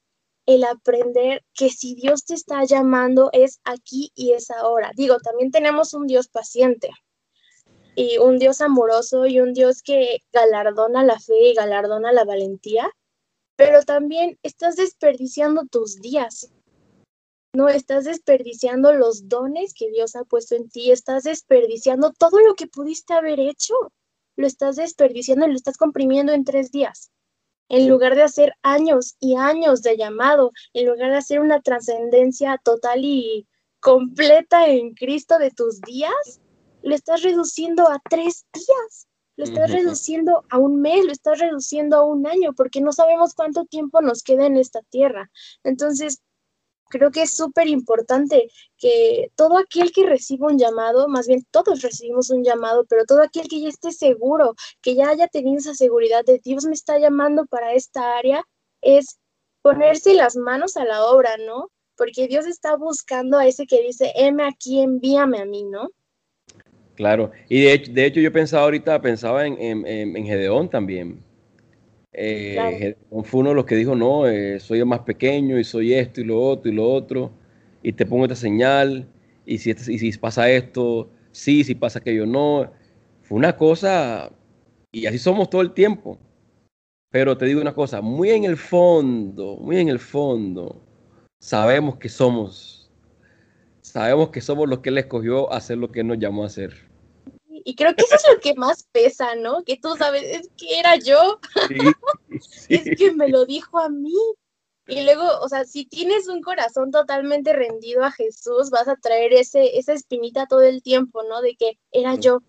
el aprender que si Dios te está llamando es aquí y es ahora. Digo, también tenemos un Dios paciente y un Dios amoroso y un Dios que galardona la fe y galardona la valentía, pero también estás desperdiciando tus días no estás desperdiciando los dones que Dios ha puesto en ti, estás desperdiciando todo lo que pudiste haber hecho, lo estás desperdiciando y lo estás comprimiendo en tres días. En lugar de hacer años y años de llamado, en lugar de hacer una trascendencia total y completa en Cristo de tus días, lo estás reduciendo a tres días, lo estás reduciendo a un mes, lo estás reduciendo a un año, porque no sabemos cuánto tiempo nos queda en esta tierra. Entonces, creo que es súper importante que todo aquel que reciba un llamado, más bien todos recibimos un llamado, pero todo aquel que ya esté seguro, que ya haya tenido esa seguridad de Dios me está llamando para esta área, es ponerse las manos a la obra, ¿no? Porque Dios está buscando a ese que dice, heme aquí, envíame a mí, ¿no? Claro, y de hecho, de hecho yo pensaba ahorita, pensaba en, en, en Gedeón también eh, Fue uno de los que dijo, no, eh, soy el más pequeño y soy esto y lo otro y lo otro, y te pongo esta señal, y si, este, y si pasa esto, sí, si pasa aquello, no. Fue una cosa, y así somos todo el tiempo. Pero te digo una cosa, muy en el fondo, muy en el fondo, sabemos que somos, sabemos que somos los que Él escogió hacer lo que Él nos llamó a hacer. Y creo que eso es lo que más pesa, ¿no? Que tú sabes, es que era yo. [laughs] es que me lo dijo a mí. Y luego, o sea, si tienes un corazón totalmente rendido a Jesús, vas a traer ese, esa espinita todo el tiempo, ¿no? De que era yo,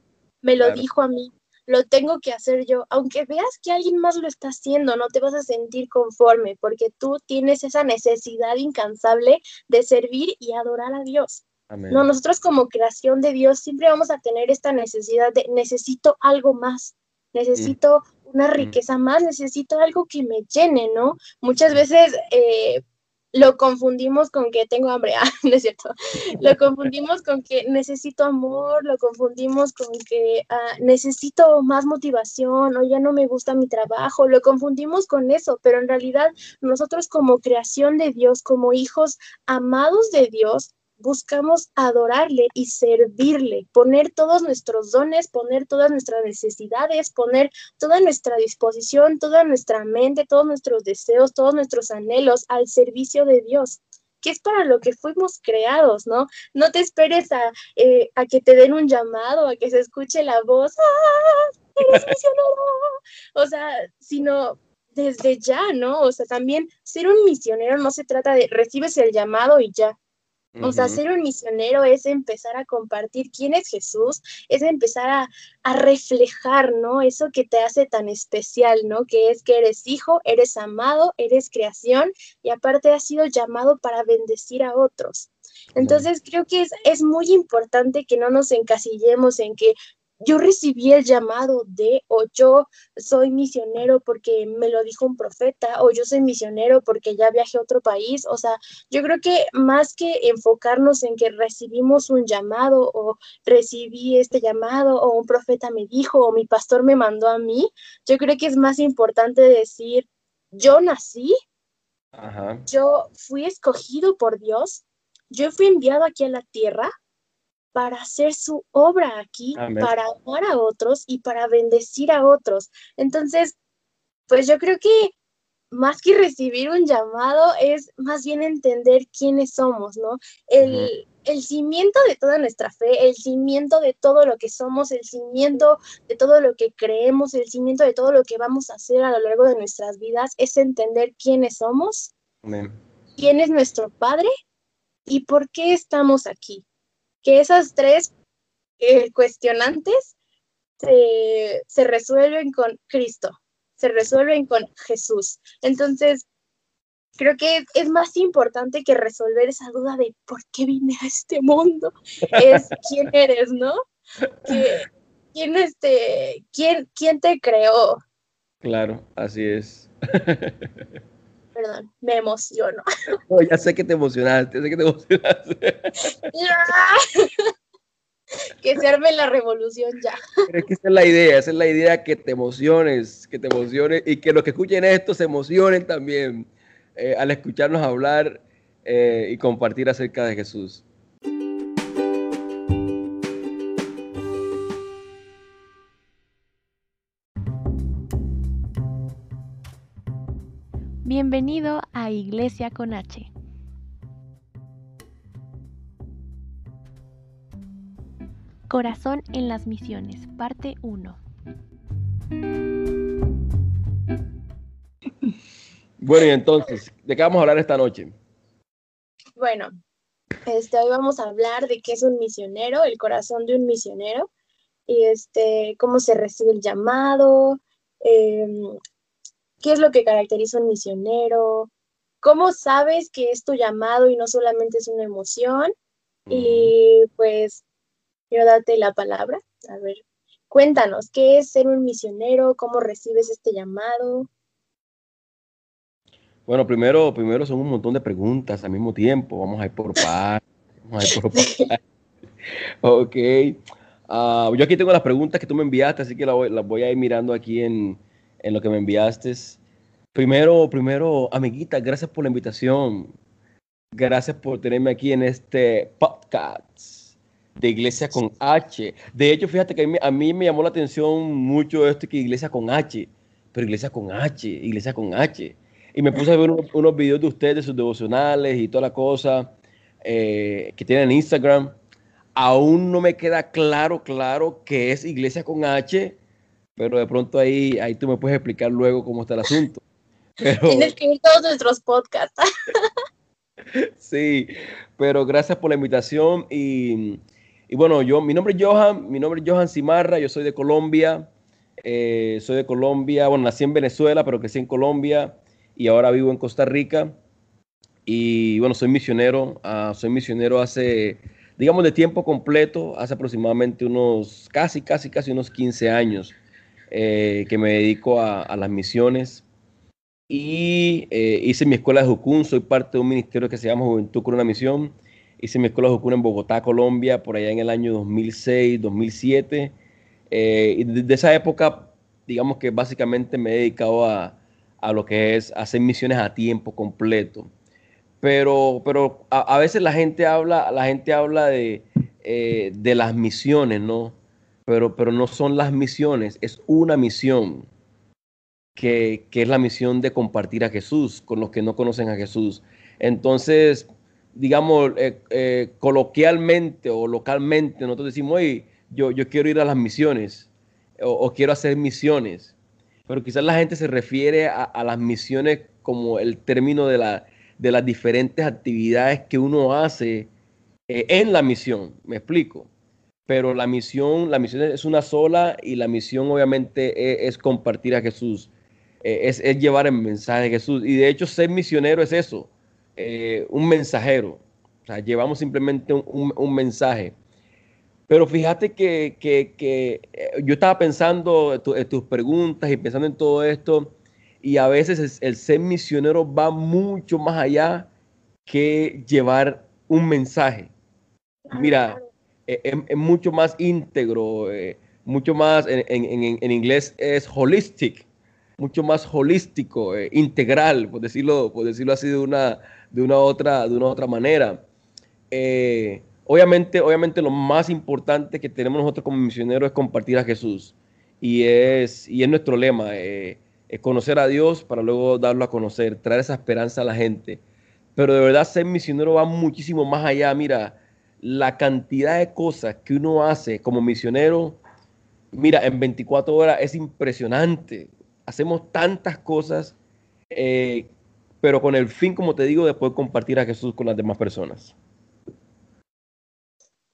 me lo dijo a mí. lo tengo que hacer yo. Aunque veas que alguien más lo está haciendo, no te vas a sentir conforme porque tú tienes esa necesidad incansable de servir y adorar a Dios. No, nosotros como creación de Dios siempre vamos a tener esta necesidad de necesito algo más, necesito una riqueza más, necesito algo que me llene, ¿no? Muchas veces eh, lo confundimos con que tengo hambre, [laughs] ah, no es cierto, lo confundimos con que necesito amor, lo confundimos con que ah, necesito más motivación o ya no me gusta mi trabajo, lo confundimos con eso, pero en realidad nosotros como creación de Dios, como hijos amados de Dios, buscamos adorarle y servirle, poner todos nuestros dones, poner todas nuestras necesidades, poner toda nuestra disposición, toda nuestra mente, todos nuestros deseos, todos nuestros anhelos al servicio de Dios que es para lo que fuimos creados, ¿no? No te esperes a, eh, que te den un llamado, a que se escuche la voz, ¡ah! ¡Eres misionero! O sea, sino desde ya, ¿no? O sea, también ser un misionero no se trata de recibes el llamado y ya, o sea, ser un misionero es empezar a compartir quién es Jesús, es empezar a, a, reflejar, ¿no? Eso que te hace tan especial, ¿no? Que es que eres hijo, eres amado, eres creación y aparte has sido llamado para bendecir a otros. Entonces creo que es, es muy importante que no nos encasillemos en que yo recibí el llamado de, o yo soy misionero porque me lo dijo un profeta, o yo soy misionero porque ya viajé a otro país. O sea, yo creo que más que enfocarnos en que recibimos un llamado o recibí este llamado o un profeta me dijo o mi pastor me mandó a mí, yo creo que es más importante decir, yo nací, yo fui escogido por Dios, yo fui enviado aquí a la tierra para hacer su obra aquí, para amar a otros y para bendecir a otros. Entonces, pues yo creo que más que recibir un llamado es más bien entender quiénes somos, ¿no? El, el cimiento de toda nuestra fe, el cimiento de todo lo que somos, el cimiento de todo lo que creemos, el cimiento de todo lo que vamos a hacer a lo largo de nuestras vidas es entender quiénes somos, quién es nuestro Padre y por qué estamos aquí que esas tres eh, cuestionantes se, resuelven con Cristo, se resuelven con Jesús. Entonces, creo que es más importante que resolver esa duda de por qué vine a este mundo, [laughs] es quién eres, ¿no? ¿Quién, este, quién, quién te creó? Claro, así es. [laughs] Perdón, me emociono. [laughs] ya sé que te emocionaste, sé que te emocionaste. [laughs] que se arme la revolución ya. Pero es que esa es la idea, esa es la idea que te emociones, que te emociones y que los que escuchen esto se emocionen también eh, al escucharnos hablar eh, y compartir acerca de Jesús. Bienvenido a Iglesia con H. Corazón en las misiones, parte 1. Bueno, y entonces, ¿de qué vamos a hablar esta noche? Bueno, este, hoy vamos a hablar de qué es un misionero, el corazón de un misionero, y este, cómo se recibe el llamado, eh, qué es lo que caracteriza un misionero, cómo sabes que es tu llamado y no solamente es una emoción. Y pues quiero darte la palabra. A ver, cuéntanos, ¿qué es ser un misionero? ¿Cómo recibes este llamado? Bueno, primero, primero son un montón de preguntas al mismo tiempo. Vamos a ir por paz. Vamos a ir por [laughs] paz. ok. Ah, yo aquí tengo las preguntas que tú me enviaste, así que las voy a ir mirando aquí en, en lo que me enviaste. Primero, primero, amiguita, gracias por la invitación. Gracias por tenerme aquí en este podcast de Iglesia con H. De hecho, fíjate que a mí, me llamó la atención mucho esto que Iglesia con H, pero Iglesia con H, Iglesia con H. Y me puse a ver unos, videos de ustedes, sus devocionales y toda la cosa eh, que tienen en Instagram. Aún no me queda claro, claro que es Iglesia con H pero de pronto ahí, ahí tú me puedes explicar luego cómo está el asunto. [laughs] Tienes que ir todos nuestros podcasts. [laughs] sí, pero gracias por la invitación y, y, bueno, yo, mi nombre es Johan, mi nombre es Johan Simarra, yo soy de Colombia, Eh, soy de Colombia, bueno, nací en Venezuela, pero crecí en Colombia y ahora vivo en Costa Rica. Y bueno, soy misionero, ah, soy misionero hace, digamos, de tiempo completo, hace aproximadamente unos, casi, casi, casi unos 15 años eh, que me dedico a, las misiones. Y eh, hice mi escuela de Jucún, soy parte de un ministerio que se llama Juventud con una Misión. Hice mi escuela de Jucún en Bogotá, Colombia, por allá en el año 2006, 2007 eh, y desde esa época, digamos que básicamente me he dedicado a, lo que es hacer misiones a tiempo completo. Pero, pero a, veces la gente habla, la gente habla de, eh, de las misiones, ¿no? Pero, pero no son las misiones, es una misión, que, es la misión de compartir a Jesús con los que no conocen a Jesús. Entonces, digamos, eh, coloquialmente o localmente, nosotros decimos, oye, yo, quiero ir a las misiones o, quiero hacer misiones. Pero quizás la gente se refiere a, las misiones como el término de, la, de, las diferentes actividades que uno hace eh, en la misión. Me explico. Pero la misión, la misión es una sola y la misión obviamente es, compartir a Jesús. Eh, es, llevar el mensaje de Jesús. Y de hecho ser misionero es eso, eh, un mensajero. O sea, llevamos simplemente un mensaje. Pero fíjate que, eh, yo estaba pensando en, tus preguntas y pensando en todo esto, y a veces el, ser misionero va mucho más allá que llevar un mensaje. Mira, e, es, mucho más íntegro, eh, mucho más, en, inglés es holistic, mucho más holístico, eh, integral, por decirlo, por decirlo así de una, de una, otra, de una otra manera. Obviamente, obviamente lo más importante que tenemos nosotros como misioneros es compartir a Jesús. Y es, y es nuestro lema, eh, es conocer a Dios para luego darlo a conocer, traer esa esperanza a la gente. Pero de verdad ser misionero va muchísimo más allá. Mira, la cantidad de cosas que uno hace como misionero, mira, en 24 horas es impresionante. Hacemos tantas cosas, eh, pero con el fin, como te digo, de poder compartir a Jesús con las demás personas.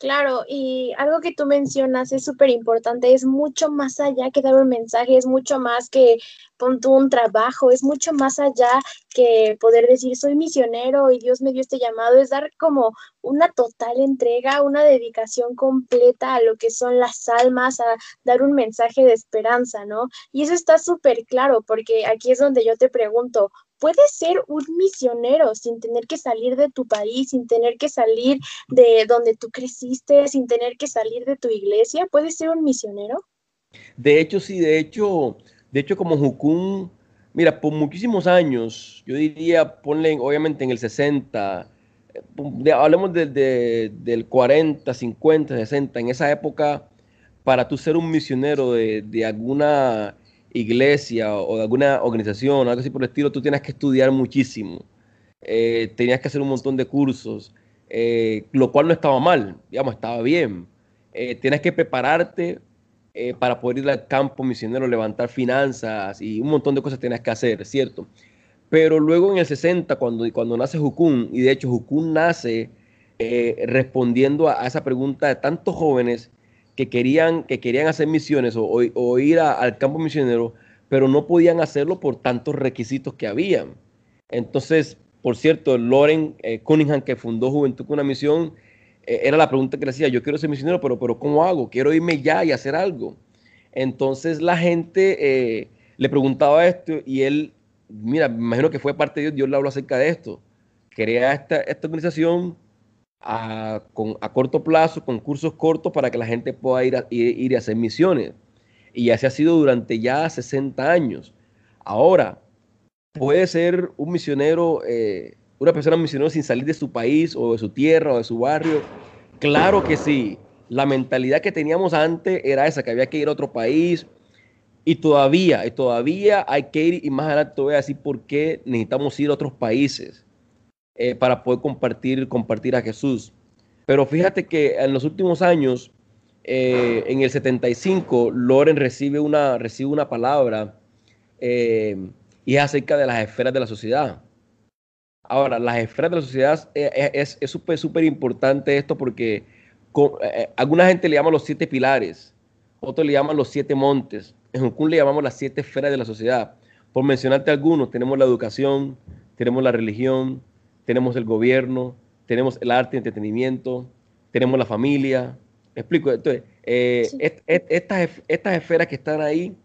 Claro, y algo que tú mencionas es súper importante, es mucho más allá que dar un mensaje, es mucho más que pon un trabajo, es mucho más allá que poder decir soy misionero y Dios me dio este llamado, es dar como una total entrega, una dedicación completa a lo que son las almas, a dar un mensaje de esperanza, ¿no? Y eso está súper claro, porque aquí es donde yo te pregunto, puedes ser un misionero sin tener que salir de tu país, sin tener que salir de donde tú creciste, sin tener que salir de tu iglesia. ¿Puedes ser un misionero? De hecho, sí, de hecho, de hecho como Jukun, mira, por muchísimos años, yo diría, ponle obviamente en el 60, hablemos de, del 40, 50, 60, en esa época, para tú ser un misionero de, de alguna iglesia o de alguna organización, algo así por el estilo, tú tienes que estudiar muchísimo. Eh, tenías que hacer un montón de cursos, eh, lo cual no estaba mal, digamos, estaba bien. Eh, tienes que prepararte para poder ir al campo misionero, levantar finanzas y un montón de cosas tienes que hacer, ¿cierto? Pero luego en el 60, cuando, cuando nace Jukun, y de hecho Jukun nace respondiendo a, esa pregunta de tantos jóvenes que querían, que querían hacer misiones o, ir al campo misionero, pero no podían hacerlo por tantos requisitos que habían. Entonces, por cierto, Loren eh, Cunningham, que fundó Juventud con una misión, eh, era la pregunta que le decía, yo quiero ser misionero, pero, pero ¿cómo hago? Quiero irme ya y hacer algo. Entonces la gente eh, le preguntaba esto y él, mira, me imagino que fue parte de Dios, Dios le habló acerca de esto. Crea esta, esta organización a, con, a corto plazo, con cursos cortos para que la gente pueda ir a, ir, a hacer misiones. Y así ha sido durante ya 60 años. Ahora, puede ser un misionero, eh, una persona misionera sin salir de su país o de su tierra o de su barrio. Claro que sí. La mentalidad que teníamos antes era esa, que había que ir a otro país. Y todavía, y todavía hay que ir, y más adelante te voy por qué necesitamos ir a otros países. Eh, para poder compartir, compartir a Jesús. Pero fíjate que en los últimos años, eh, en el 75, Loren recibe una, recibe una palabra eh, y es acerca de las esferas de la sociedad. Ahora, las esferas de la sociedad es súper, súper importante esto porque alguna gente le llama los siete pilares, otros le llaman los siete montes, En Kong le llamamos las siete esferas de la sociedad. Por mencionarte algunos, tenemos la educación, tenemos la religión, tenemos el gobierno, tenemos el arte y entretenimiento, tenemos la familia. ¿Me explico? Entonces, eh, estas, estas esferas que están ahí,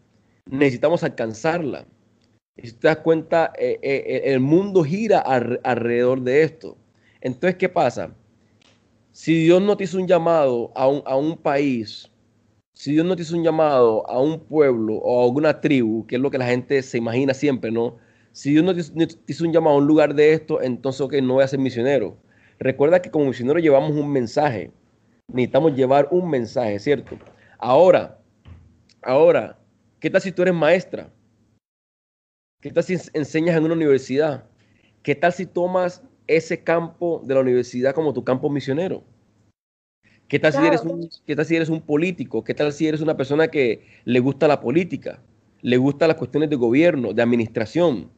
necesitamos alcanzarlas. Y si te das cuenta, eh, eh, el mundo gira alrededor de esto. Entonces, ¿qué pasa? Si Dios no te hizo un llamado a un, a un país, si Dios no te hizo un llamado a un pueblo o a alguna tribu, que es lo que la gente se imagina siempre, ¿no? Si Dios no te, hizo un llamado a un lugar de esto, entonces, ok, no voy a ser misionero. Recuerda que como misionero llevamos un mensaje. Necesitamos llevar un mensaje, ¿cierto? Ahora, ahora, ¿qué tal si tú eres maestra? ¿Qué tal si enseñas en una universidad? ¿Qué tal si tomas ese campo de la universidad como tu campo misionero? ¿Qué tal, si eres un, ¿Qué tal si eres un político? ¿Qué tal si eres una persona que le gusta la política? Le gusta las cuestiones de gobierno, de administración.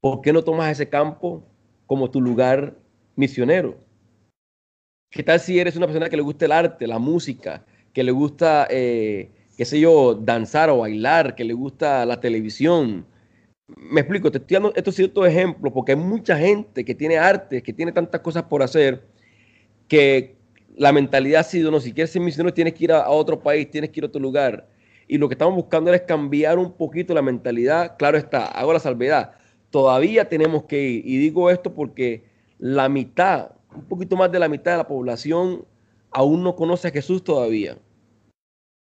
¿Por qué no tomas ese campo como tu lugar misionero? ¿Qué tal si eres una persona que le gusta el arte, la música, que le gusta, eh, qué sé yo, danzar o bailar, que le gusta la televisión, me explico, te estoy dando estos ciertos ejemplos porque hay mucha gente que tiene arte, que tiene tantas cosas por hacer, que la mentalidad ha sido, no, si quieres ser misionero tienes que ir a, otro país, tienes que ir a otro lugar. Y lo que estamos buscando es cambiar un poquito la mentalidad. Claro está, hago la salvedad. Todavía tenemos que ir. Y digo esto porque la mitad, un poquito más de la mitad de la población aún no conoce a Jesús todavía.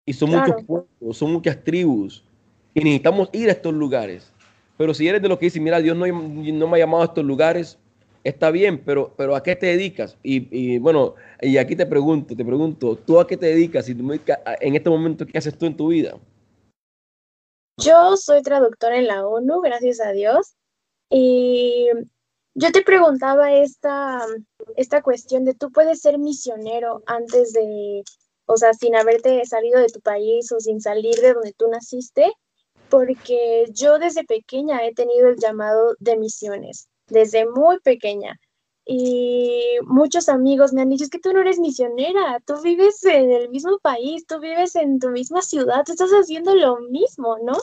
Y son muchos pueblos, son muchas tribus. Y necesitamos ir a estos lugares. Pero si eres de los que dicen, mira, Dios no, no me ha llamado a estos lugares, está bien, pero, pero ¿a qué te dedicas? Y, bueno, y aquí te pregunto, te pregunto, ¿tú a qué te dedicas? Y en este momento, ¿qué haces tú en tu vida? Yo soy traductora en la ONU, gracias a Dios. Y yo te preguntaba esta, esta cuestión de tú puedes ser misionero antes de, o sea, sin haberte salido de tu país o sin salir de donde tú naciste porque yo desde pequeña he tenido el llamado de misiones, desde muy pequeña. Y muchos amigos me han dicho, es que tú no eres misionera, tú vives en el mismo país, tú vives en tu misma ciudad, tú estás haciendo lo mismo, ¿no?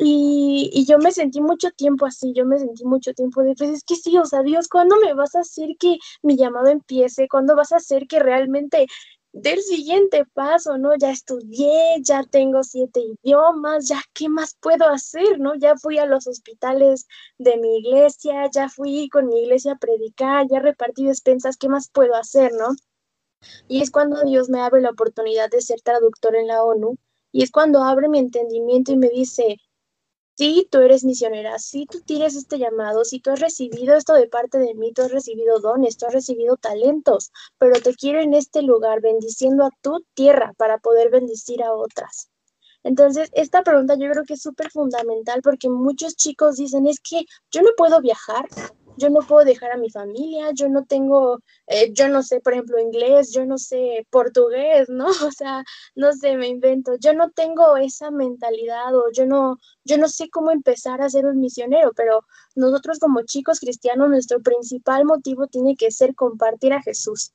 Y, yo me sentí mucho tiempo así, yo me sentí mucho tiempo de, pues es que sí, o sea, Dios, ¿cuándo me vas a hacer que mi llamado empiece? ¿Cuándo vas a hacer que realmente del siguiente paso, ¿no? Ya estudié, ya tengo siete idiomas, ya qué más puedo hacer, ¿no? Ya fui a los hospitales de mi iglesia, ya fui con mi iglesia a predicar, ya repartí despensas, ¿qué más puedo hacer, ¿no? Y es cuando Dios me abre la oportunidad de ser traductor en la ONU y es cuando abre mi entendimiento y me dice, si tú eres misionera, si tú tienes este llamado, si tú has recibido esto de parte de mí, tú has recibido dones, tú has recibido talentos, pero te quiero en este lugar bendiciendo a tu tierra para poder bendecir a otras. Entonces, esta pregunta yo creo que es súper fundamental porque muchos chicos dicen, es que yo no puedo viajar, yo no puedo dejar a mi familia, yo no tengo, eh, yo no sé, por ejemplo, inglés, yo no sé portugués, ¿no? [laughs] O sea, no sé, me invento, yo no tengo esa mentalidad o yo no, yo no sé cómo empezar a ser un misionero, pero nosotros como chicos cristianos, nuestro principal motivo tiene que ser compartir a Jesús.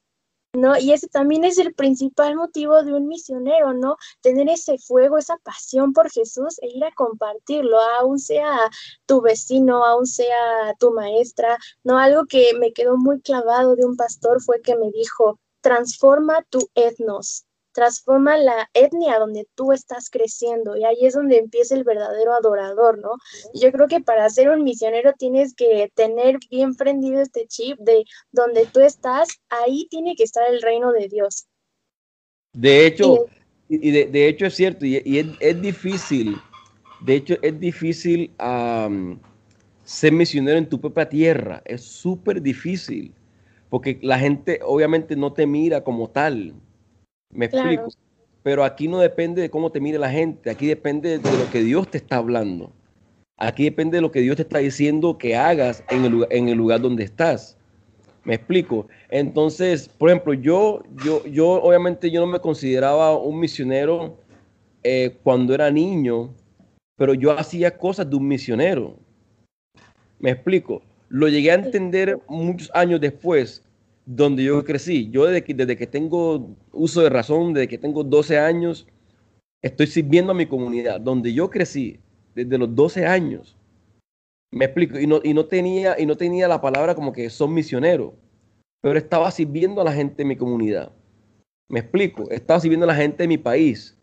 ¿No? Y ese también es el principal motivo de un misionero, ¿no? Tener ese fuego, esa pasión por Jesús e ir a compartirlo, aún sea tu vecino, aún sea tu maestra, ¿no? Algo que me quedó muy clavado de un pastor fue que me dijo, transforma tu etnos, transforma la etnia donde tú estás creciendo y ahí es donde empieza el verdadero adorador, ¿no? Yo creo que para ser un misionero tienes que tener bien prendido este chip de donde tú estás, ahí tiene que estar el reino de Dios. De hecho, y, de, hecho es cierto, y, es, difícil, de hecho es difícil ser misionero en tu propia tierra, es súper difícil, porque la gente obviamente no te mira como tal, me explico. Pero aquí no depende de cómo te mire la gente, aquí depende de lo que Dios te está hablando. Aquí depende de lo que Dios te está diciendo que hagas en el, en el lugar donde estás. Me explico. Entonces, por ejemplo, yo, yo, yo obviamente yo no me consideraba un misionero eh, cuando era niño, pero yo hacía cosas de un misionero. Me explico. Lo llegué a entender muchos años después, donde yo crecí. Yo desde que, desde que tengo uso de razón, desde que tengo 12 años, estoy sirviendo a mi comunidad, donde yo crecí desde los 12 años. Me explico, y no, y no, tenía, y no tenía la palabra como que son misioneros, pero estaba sirviendo a la gente de mi comunidad. Me explico, estaba sirviendo a la gente de mi país.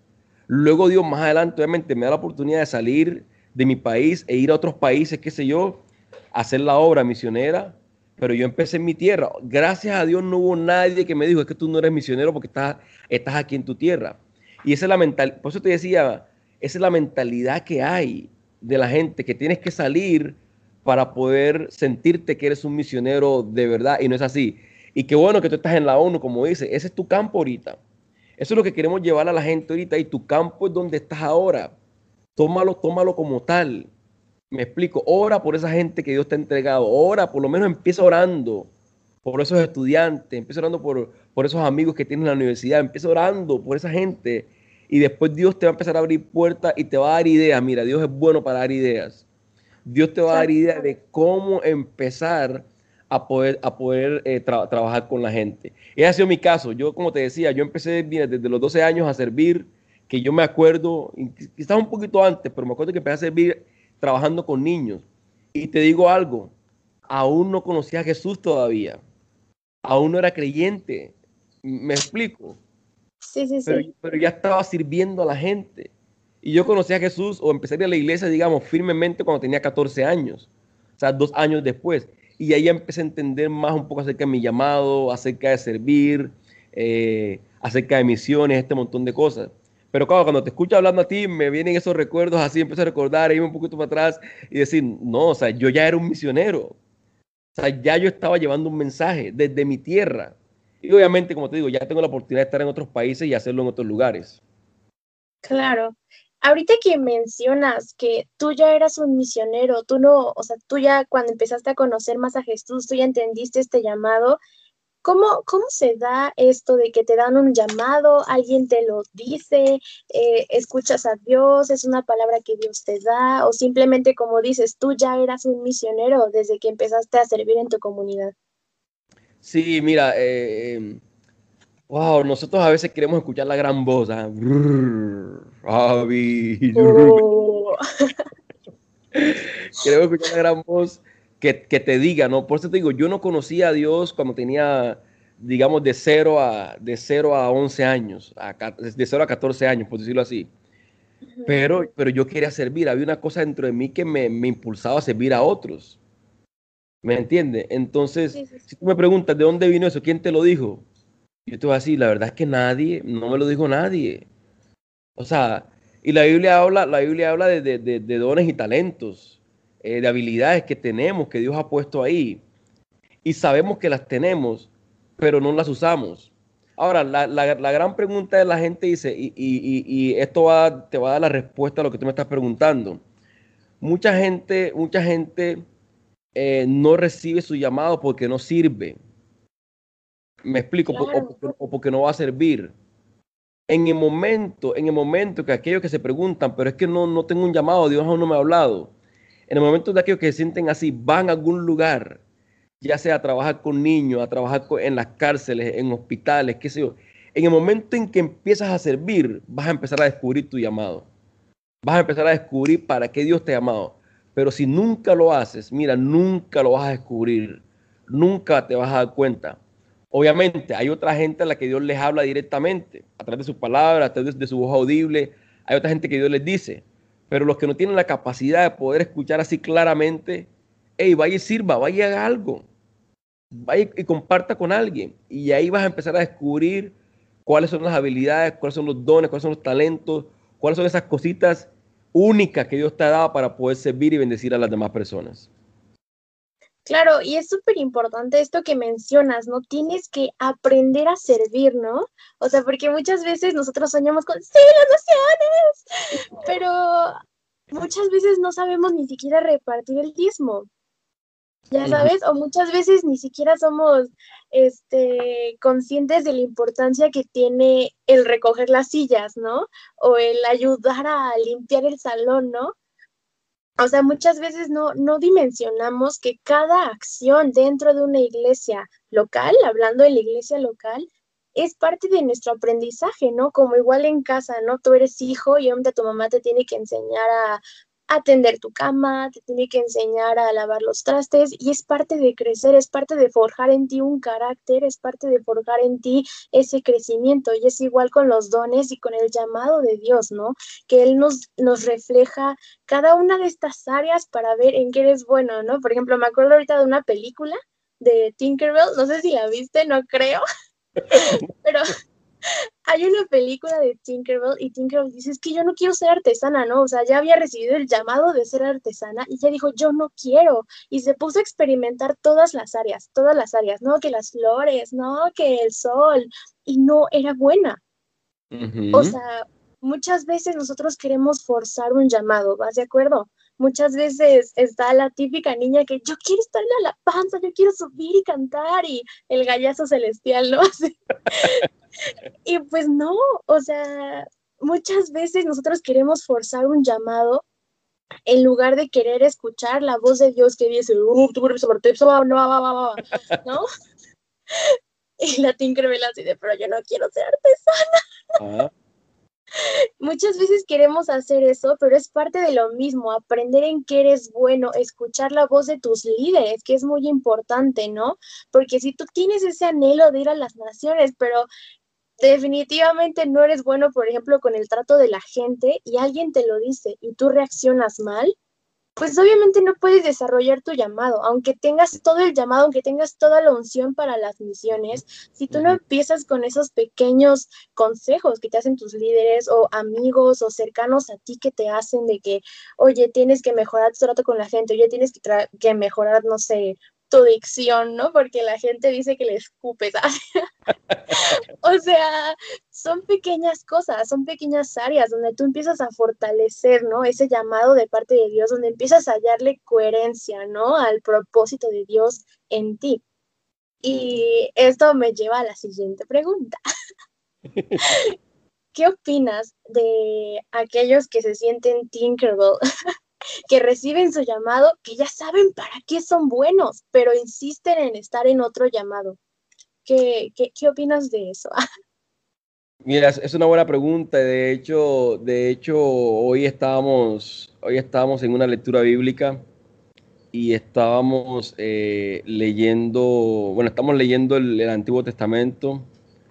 Luego Dios más adelante obviamente me da la oportunidad de salir de mi país e ir a otros países, qué sé yo, hacer la obra misionera, pero yo empecé en mi tierra. Gracias a Dios no hubo nadie que me dijo, es que tú no eres misionero porque estás, estás aquí en tu tierra. Y esa es la mentalidad, por eso te decía, esa es la mentalidad que hay de la gente, que tienes que salir para poder sentirte que eres un misionero de verdad, y no es así. Y qué bueno que tú estás en la ONU, como dice, ese es tu campo ahorita. Eso es lo que queremos llevar a la gente ahorita, y tu campo es donde estás ahora. Tómalo, tómalo como tal. Me explico, ora por esa gente que Dios te ha entregado, ora, por lo menos empieza orando por esos estudiantes, empieza orando por, por esos amigos que tienes en la universidad, empieza orando por esa gente y después Dios te va a empezar a abrir puertas y te va a dar ideas. Mira, Dios es bueno para dar ideas. Dios te va a dar ideas de cómo empezar a poder, a poder eh, trabajar con la gente. Ese ha sido mi caso. Yo, como te decía, yo empecé desde los 12 años a servir, que yo me acuerdo, quizás un poquito antes, pero me acuerdo que empecé a servir trabajando con niños. Y te digo algo, aún no conocía a Jesús todavía. Aún no era creyente. ¿Me explico? Sí, sí, sí. Pero ya estaba sirviendo a la gente. Y yo conocí a Jesús o empecé a ir a la iglesia, digamos, firmemente cuando tenía 14 años. O sea, dos años después. Y ahí empecé a entender más un poco acerca de mi llamado, acerca de servir, eh, acerca de misiones, este montón de cosas. Pero claro, cuando te escucho hablando a ti, me vienen esos recuerdos así, empiezo a recordar, irme un poquito para atrás y decir, no, o sea, yo ya era un misionero. O sea, ya yo estaba llevando un mensaje desde mi tierra. Y obviamente, como te digo, ya tengo la oportunidad de estar en otros países y hacerlo en otros lugares. Claro. Ahorita que mencionas que tú ya eras un misionero, tú no, o sea, tú ya cuando empezaste a conocer más a Jesús, tú ya entendiste este llamado, ¿Cómo, ¿Cómo se da esto de que te dan un llamado, alguien te lo dice, eh, escuchas a Dios, es una palabra que Dios te da, o simplemente como dices, tú ya eras un misionero desde que empezaste a servir en tu comunidad? Sí, mira, eh, wow, nosotros a veces queremos escuchar la gran voz. ¿ah? Oh. [laughs] queremos escuchar la gran voz que, te diga, ¿no? Por eso te digo, yo no conocía a Dios cuando tenía, digamos, de 0 a, de 0 a 11 años, de 0 a 14 años, por decirlo así. Pero, pero yo quería servir, había una cosa dentro de mí que me, me impulsaba a servir a otros. ¿Me entiendes? Entonces, si tú me preguntas de dónde vino eso, ¿quién te lo dijo? Yo te voy a decir, la verdad es que nadie, no me lo dijo nadie. O sea, y la Biblia habla, la Biblia habla de, de, de dones y talentos. Eh, de habilidades que tenemos, que Dios ha puesto ahí. Y sabemos que las tenemos, pero no las usamos. Ahora, la, gran pregunta de la gente dice, y, esto va, te va a dar la respuesta a lo que tú me estás preguntando. Mucha gente, mucha gente eh, no recibe su llamado porque no sirve. Me explico, o, porque, no va a servir. En el momento, en el momento que aquellos que se preguntan, pero es que no, no tengo un llamado, Dios aún no me ha hablado en el momento de aquellos que se sienten así, van a algún lugar, ya sea a trabajar con niños, a trabajar en las cárceles, en hospitales, qué sé yo. En el momento en que empiezas a servir, vas a empezar a descubrir tu llamado. Vas a empezar a descubrir para qué Dios te ha llamado. Pero si nunca lo haces, mira, nunca lo vas a descubrir. Nunca te vas a dar cuenta. Obviamente, hay otra gente a la que Dios les habla directamente, a través de sus palabras, a través de su voz audible. Hay otra gente que Dios les dice. Pero los que no tienen la capacidad de poder escuchar así claramente, hey, vaya y sirva, vaya y haga algo. Vaya y comparta con alguien. Y ahí vas a empezar a descubrir cuáles son las habilidades, cuáles son los dones, cuáles son los talentos, cuáles son esas cositas únicas que Dios te ha dado para poder servir y bendecir a las demás personas. Claro, y es súper importante esto que mencionas, ¿no? Tienes que aprender a servir, ¿no? O sea, porque muchas veces nosotros soñamos con, sí, las naciones, pero muchas veces no sabemos ni siquiera repartir el diezmo. Ya sabes, o muchas veces ni siquiera somos este, conscientes de la importancia que tiene el recoger las sillas, ¿no? O el ayudar a limpiar el salón, ¿no? O sea, muchas veces no, no dimensionamos que cada acción dentro de una iglesia local, hablando de la iglesia local, es parte de nuestro aprendizaje, ¿no? Como igual en casa, ¿no? Tú eres hijo y obviamente tu mamá te tiene que enseñar a, atender tu cama, te tiene que enseñar a lavar los trastes y es parte de crecer, es parte de forjar en ti un carácter, es parte de forjar en ti ese crecimiento y es igual con los dones y con el llamado de Dios, ¿no? Que Él nos, nos refleja cada una de estas áreas para ver en qué eres bueno, ¿no? Por ejemplo, me acuerdo ahorita de una película de Tinkerbell, no sé si la viste, no creo, [laughs] pero hay una película de Tinkerbell y Tinkerbell dice, es que yo no quiero ser artesana, ¿no? O sea, ya había recibido el llamado de ser artesana y ella dijo, yo no quiero. Y se puso a experimentar todas las áreas, todas las áreas, ¿no? Que las flores, ¿no? Que el sol. Y no era buena. O sea, muchas veces nosotros queremos forzar un llamado, ¿vas de acuerdo? Muchas veces está la típica niña que yo quiero estar en la panza, yo quiero subir y cantar y el gallazo celestial, ¿no? [laughs] y pues no, o sea, muchas veces nosotros queremos forzar un llamado en lugar de querer escuchar la voz de Dios que dice, ¿no? Y la Tinkerbell así de, pero yo no quiero ser artesana. Muchas veces queremos hacer eso, pero es parte de lo mismo, aprender en qué eres bueno, escuchar la voz de tus líderes, que es muy importante, ¿no? Porque si tú tienes ese anhelo de ir a las naciones, pero definitivamente no eres bueno, por ejemplo, con el trato de la gente y alguien te lo dice y tú reaccionas mal, pues obviamente no puedes desarrollar tu llamado, aunque tengas todo el llamado, aunque tengas toda la unción para las misiones, si tú no empiezas con esos pequeños consejos que te hacen tus líderes o amigos o cercanos a ti que te hacen de que, oye, tienes que mejorar tu trato con la gente, oye, tienes que, que mejorar, no sé, tu dicción, ¿no? Porque la gente dice que le escupes. [laughs] o sea, son pequeñas cosas, son pequeñas áreas donde tú empiezas a fortalecer, ¿no? Ese llamado de parte de Dios, donde empiezas a darle coherencia, ¿no? Al propósito de Dios en ti. Y esto me lleva a la siguiente pregunta. [laughs] ¿Qué opinas de aquellos que se sienten Tinkerbell que reciben su llamado, que ya saben para qué son buenos, pero insisten en estar en otro llamado. ¿Qué, qué, opinas de eso? [laughs] Mira, es una buena pregunta. De hecho, de hecho, hoy estábamos, hoy estábamos en una lectura bíblica y estábamos eh, leyendo, bueno, estamos leyendo el, Antiguo Testamento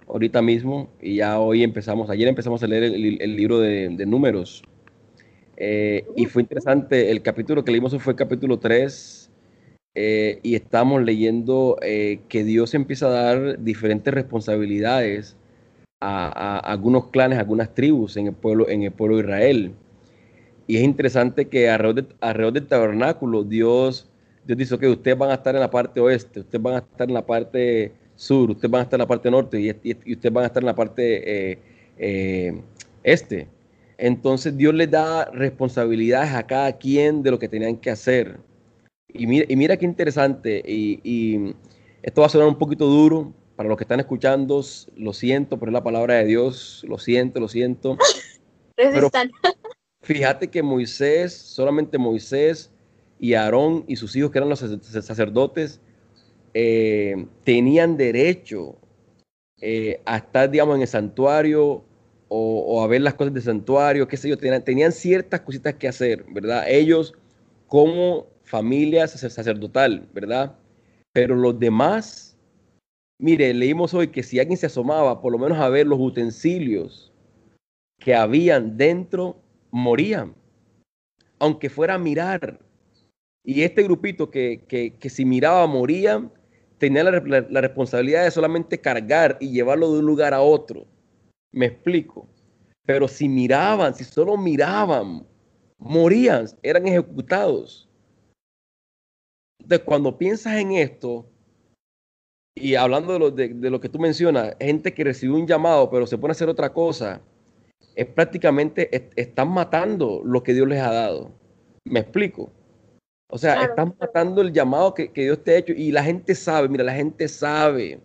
ahorita mismo y ya hoy empezamos, ayer empezamos a leer el, libro de, de Números. Eh, y fue interesante, el capítulo que leímos fue el capítulo 3 eh, y estamos leyendo eh, que Dios empieza a dar diferentes responsabilidades a, algunos clanes, a algunas tribus en el pueblo, en el pueblo de Israel. Y es interesante que alrededor, del tabernáculo Dios, Dios dice que ustedes van a estar en la parte oeste, ustedes van a estar en la parte sur, ustedes van a estar en la parte norte y, y ustedes van a estar en la parte este entonces Dios les da responsabilidades a cada quien de lo que tenían que hacer. Y mira, y mira qué interesante, y, esto va a sonar un poquito duro para los que están escuchando, lo siento, pero es la palabra de Dios, lo siento, lo siento. [laughs] Pero [laughs] fíjate que Moisés, solamente Moisés y Aarón y sus hijos, que eran los sacerdotes, eh, tenían derecho eh, a estar, digamos, en el santuario o, a ver las cosas del santuario, qué sé yo, tenían, ciertas cositas que hacer, ¿verdad? Ellos como familia sacerdotal, ¿verdad? Pero los demás, mire, leímos hoy que si alguien se asomaba por lo menos a ver los utensilios que habían dentro, morían, aunque fuera a mirar. Y este grupito que, que, si miraba morían, tenía la responsabilidad de solamente cargar y llevarlo de un lugar a otro. Me explico. Pero si miraban, si solo miraban, morían, eran ejecutados. Entonces, cuando piensas en esto, y hablando de lo, de, lo que tú mencionas, gente que recibió un llamado, pero se pone a hacer otra cosa, es prácticamente, están matando lo que Dios les ha dado. ¿Me explico? O sea, están matando el llamado que, que, Dios te ha hecho y la gente sabe, mira, la gente sabe.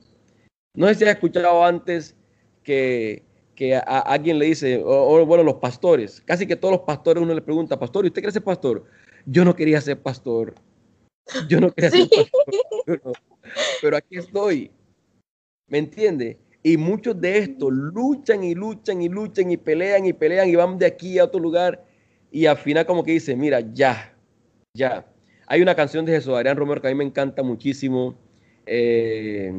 No sé si has escuchado antes que que a, alguien le dice, o, bueno, los pastores, casi que todos los pastores uno le pregunta, pastor, ¿y usted quiere ser pastor? Yo no quería ser pastor. Yo no quería [laughs] ser pastor. Pero, aquí estoy. ¿Me entiende? Y muchos de estos luchan y luchan y luchan y pelean y pelean y van de aquí a otro lugar. Y al final como que dicen, mira, ya, ya. Hay una canción de Jesús Adrián Romero que a mí me encanta muchísimo, eh,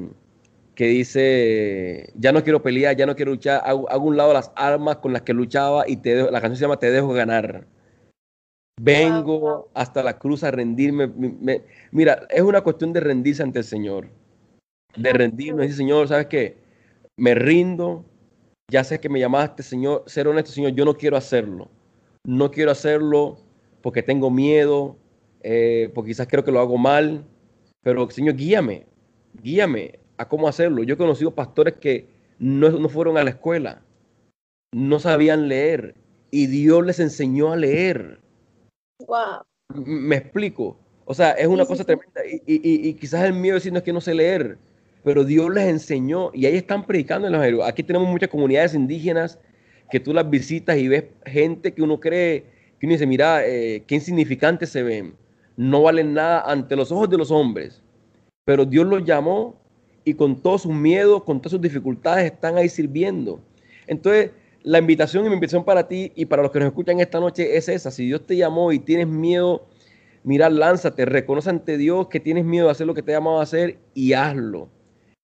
que dice, ya no quiero pelear, ya no quiero luchar, hago, hago un lado las armas con las que luchaba y te dejo, la canción se llama Te dejo ganar. Vengo hasta la cruz a rendirme. mira, es una cuestión de rendirse ante el Señor. De rendirme. Dice, Señor, ¿sabes qué? Me rindo. Ya sé que me llamaste, Señor. Ser honesto, Señor, yo no quiero hacerlo. No quiero hacerlo porque tengo miedo, eh, porque quizás creo que lo hago mal. Pero, Señor, guíame. Guíame a cómo hacerlo. Yo he conocido pastores que no, no fueron a la escuela. No sabían leer. Y Dios les enseñó a leer Wow. Me explico. O sea, es una cosa tremenda. Y, quizás el miedo diciendo es que no sé leer, pero Dios les enseñó y ahí están predicando en los héroes. Aquí tenemos muchas comunidades indígenas que tú las visitas y ves gente que uno cree, que uno dice, mira, eh, qué insignificantes se ven. No valen nada ante los ojos de los hombres. Pero Dios los llamó y con todos sus miedos, con todas sus dificultades, están ahí sirviendo. Entonces, la invitación y mi invitación para ti y para los que nos escuchan esta noche es esa. Si Dios te llamó y tienes miedo, mira, lánzate, reconoce ante Dios que tienes miedo de hacer lo que te ha llamado a hacer y hazlo.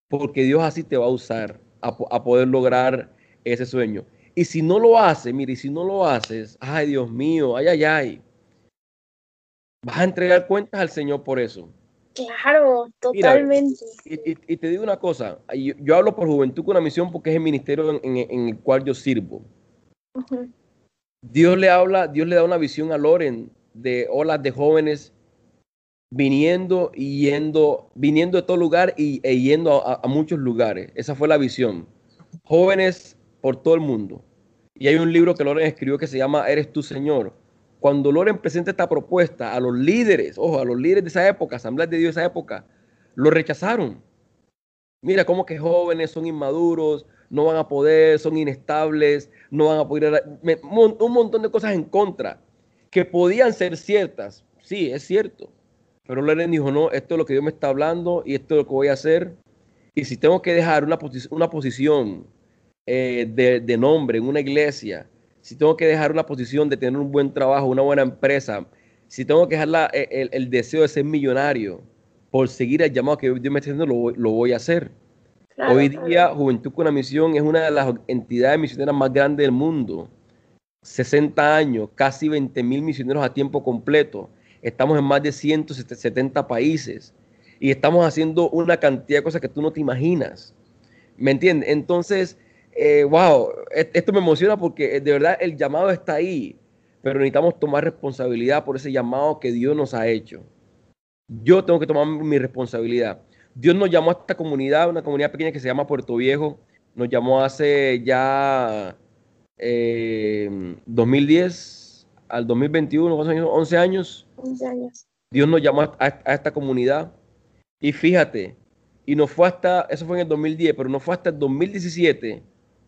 Porque Dios así te va a usar a, poder lograr ese sueño. Y si no lo haces, mire, y si no lo haces, ay Dios mío, ay, ay, ay, vas a entregar cuentas al Señor por eso. Claro, totalmente. y, te digo una cosa, yo, hablo por Juventud con una misión porque es el ministerio en, el cual yo sirvo. Dios le habla, Dios le da una visión a Loren de olas de jóvenes viniendo y yendo, viniendo de todo lugar y, e yendo a, a, muchos lugares. Esa fue la visión. Jóvenes por todo el mundo. Y hay un libro que Loren escribió que se llama Eres tu Señor cuando Loren presenta esta propuesta a los líderes, ojo, a los líderes de esa época, Asamblea de Dios de esa época, lo rechazaron. Mira cómo que jóvenes son inmaduros, no van a poder, son inestables, no van a poder... Un montón de cosas en contra, que podían ser ciertas. Sí, es cierto. Pero Loren dijo, no, esto es lo que Dios me está hablando y esto es lo que voy a hacer. Y si tengo que dejar una, una posición eh, de, de nombre en una iglesia, si tengo que dejar una posición de tener un buen trabajo, una buena empresa, si tengo que dejar eh, el, deseo de ser millonario por seguir el llamado que Dios me está haciendo, lo, voy a hacer. Hoy día, Juventud con la Misión es una de las entidades misioneras más grandes del mundo. 60 años, casi 20 mil misioneros a tiempo completo. Estamos en más de 170 países y estamos haciendo una cantidad de cosas que tú no te imaginas. ¿Me entiendes? Entonces, eh, wow, e-, esto me emociona porque eh, de verdad el llamado está ahí, pero necesitamos tomar responsabilidad por ese llamado que Dios nos ha hecho. Yo tengo que tomar mi responsabilidad. Dios nos llamó a esta comunidad, una comunidad pequeña que se llama Puerto Viejo, nos llamó hace ya 2010 eh, al 2021, 11 años. 11 años. Dios nos llamó a, a esta comunidad y fíjate, y nos fue hasta, eso fue en el 2010, pero no fue hasta el 2017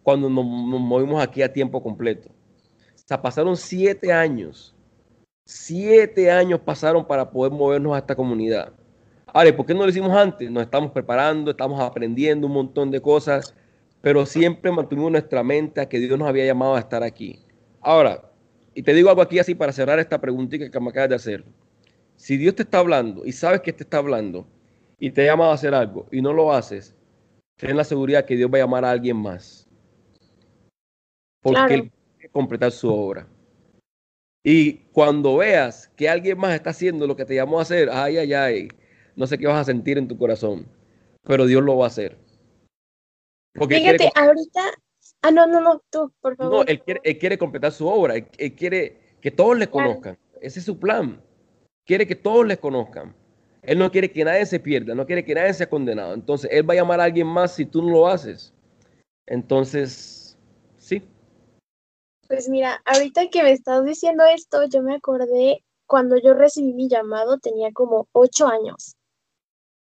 cuando nos, movimos aquí a tiempo completo. O pasaron siete años. Siete años pasaron para poder movernos a esta comunidad. Ahora, ¿por qué no lo hicimos antes? Nos estamos preparando, estamos aprendiendo un montón de cosas, pero siempre mantuvimos nuestra mente a que Dios nos había llamado a estar aquí. Ahora, y te digo algo aquí así para cerrar esta preguntita que me acabas de hacer. Si Dios te está hablando y sabes que te está hablando y te llama a hacer algo y no lo haces, ten la seguridad que Dios va a llamar a alguien más porque él quiere completar su obra. Y cuando veas que alguien más está haciendo lo que te llamó a hacer, ay, ay, ay, no sé qué vas a sentir en tu corazón, pero Dios lo va a hacer. Porque Fíjate, ahorita, ah, no, no, no, tú, por favor. No, él quiere, completar su obra, él, quiere que todos le conozcan, ese es su plan, quiere que todos le conozcan. Él no quiere que nadie se pierda, no quiere que nadie sea condenado. Entonces, Él va a llamar a alguien más si tú no lo haces. Entonces. Pues mira, ahorita que me estás diciendo esto, yo me acordé cuando yo recibí mi llamado, tenía como ocho años.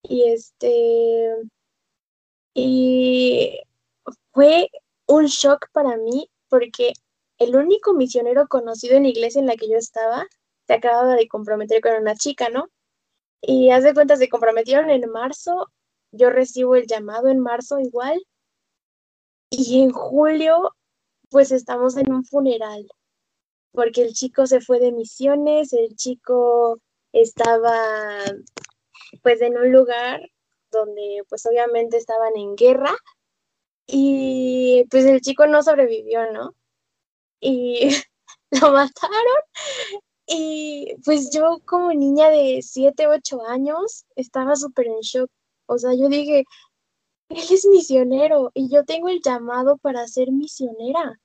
Y este, y fue un shock para mí porque el único misionero conocido en la iglesia en la que yo estaba se acababa de comprometer con una chica, ¿no? Y hace cuenta, se comprometieron en marzo, yo recibo el llamado en marzo igual, Y en julio, pues estamos en un funeral, porque el chico se fue de misiones, el chico estaba pues en un lugar donde pues obviamente estaban en guerra y pues el chico no sobrevivió, ¿no? Y [laughs] lo mataron y pues yo como niña de 7, 8 años estaba súper en shock. O sea, yo dije, él es misionero y yo tengo el llamado para ser misionera.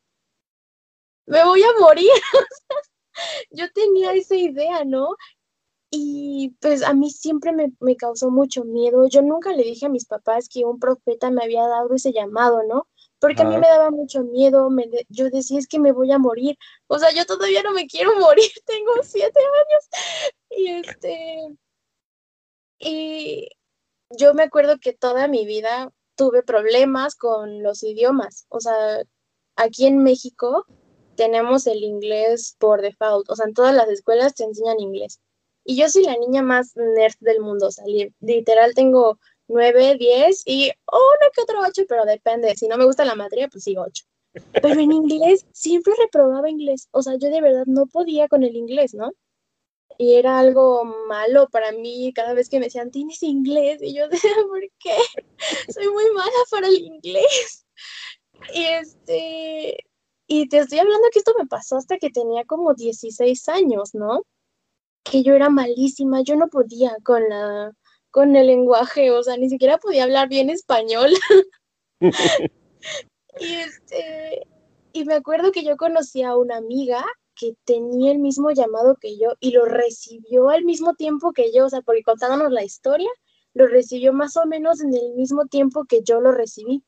Me voy a morir. [laughs] yo tenía esa idea, ¿no? Y pues a mí siempre me, me, causó mucho miedo. Yo nunca le dije a mis papás que un profeta me había dado ese llamado, ¿no? Porque a mí me daba mucho miedo, me yo decía es que me voy a morir. O sea, yo todavía no me quiero [laughs] morir, tengo siete años. Y este, y yo me acuerdo que toda mi vida tuve problemas con los idiomas. O sea, aquí en México tenemos el inglés por default. O sea, en todas las escuelas te enseñan inglés. Y yo soy la niña más nerd del mundo, o sea, literal tengo nueve, diez y uno que otro ocho, pero depende, si no me gusta la materia, pues sigo ocho. Pero en inglés siempre reprobaba inglés, o sea, yo de verdad no podía con el inglés, ¿no? Y era algo malo para mí cada vez que me decían, tienes inglés, y yo decía, [laughs] ¿por qué? Soy muy mala para el inglés. Y este, y te estoy hablando que esto me pasó hasta que tenía como 16 años, ¿no? que yo era malísima, yo no podía con la con el lenguaje, o sea, ni siquiera podía hablar bien español. [laughs] y este y me acuerdo que yo conocí a una amiga que tenía el mismo llamado que yo y lo recibió al mismo tiempo que yo, o sea, porque contándonos la historia, lo recibió más o menos en el mismo tiempo que yo lo recibí.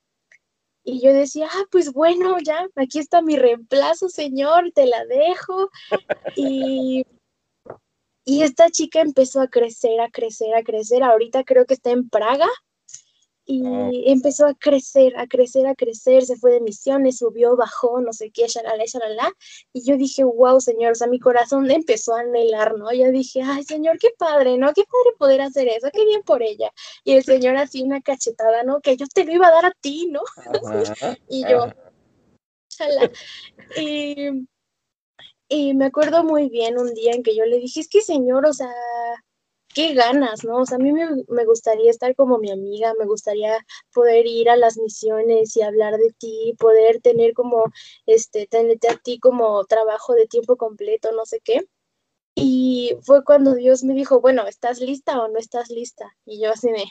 Y yo decía, ah, pues bueno, ya, aquí está mi reemplazo, señor, te la dejo. Y y esta chica empezó a crecer, a crecer, a crecer. Ahorita creo que está en Praga y empezó a crecer, a crecer, a crecer. Se fue de misiones, subió, bajó, no sé qué, shalala, shalala. Y yo dije, wow, señor, o sea, mi corazón [laughs] empezó a anhelar, ¿no? Yo dije, ay, señor, qué padre, ¿no? Qué padre poder hacer eso, qué bien por ella. Y el [laughs] señor así una cachetada, ¿no? Que yo te lo iba a dar a ti, ¿no? [laughs] y yo, shalala. Y y me acuerdo muy bien un día en que yo le dije, es que señor, o sea, qué ganas, ¿no? O sea, a mí me, me, gustaría estar como mi amiga, me gustaría poder ir a las misiones y hablar de ti, poder tener como, este, tenerte a ti como trabajo de tiempo completo, no sé qué. Y fue cuando Dios me dijo, bueno, ¿estás lista o no estás lista? Y yo así me,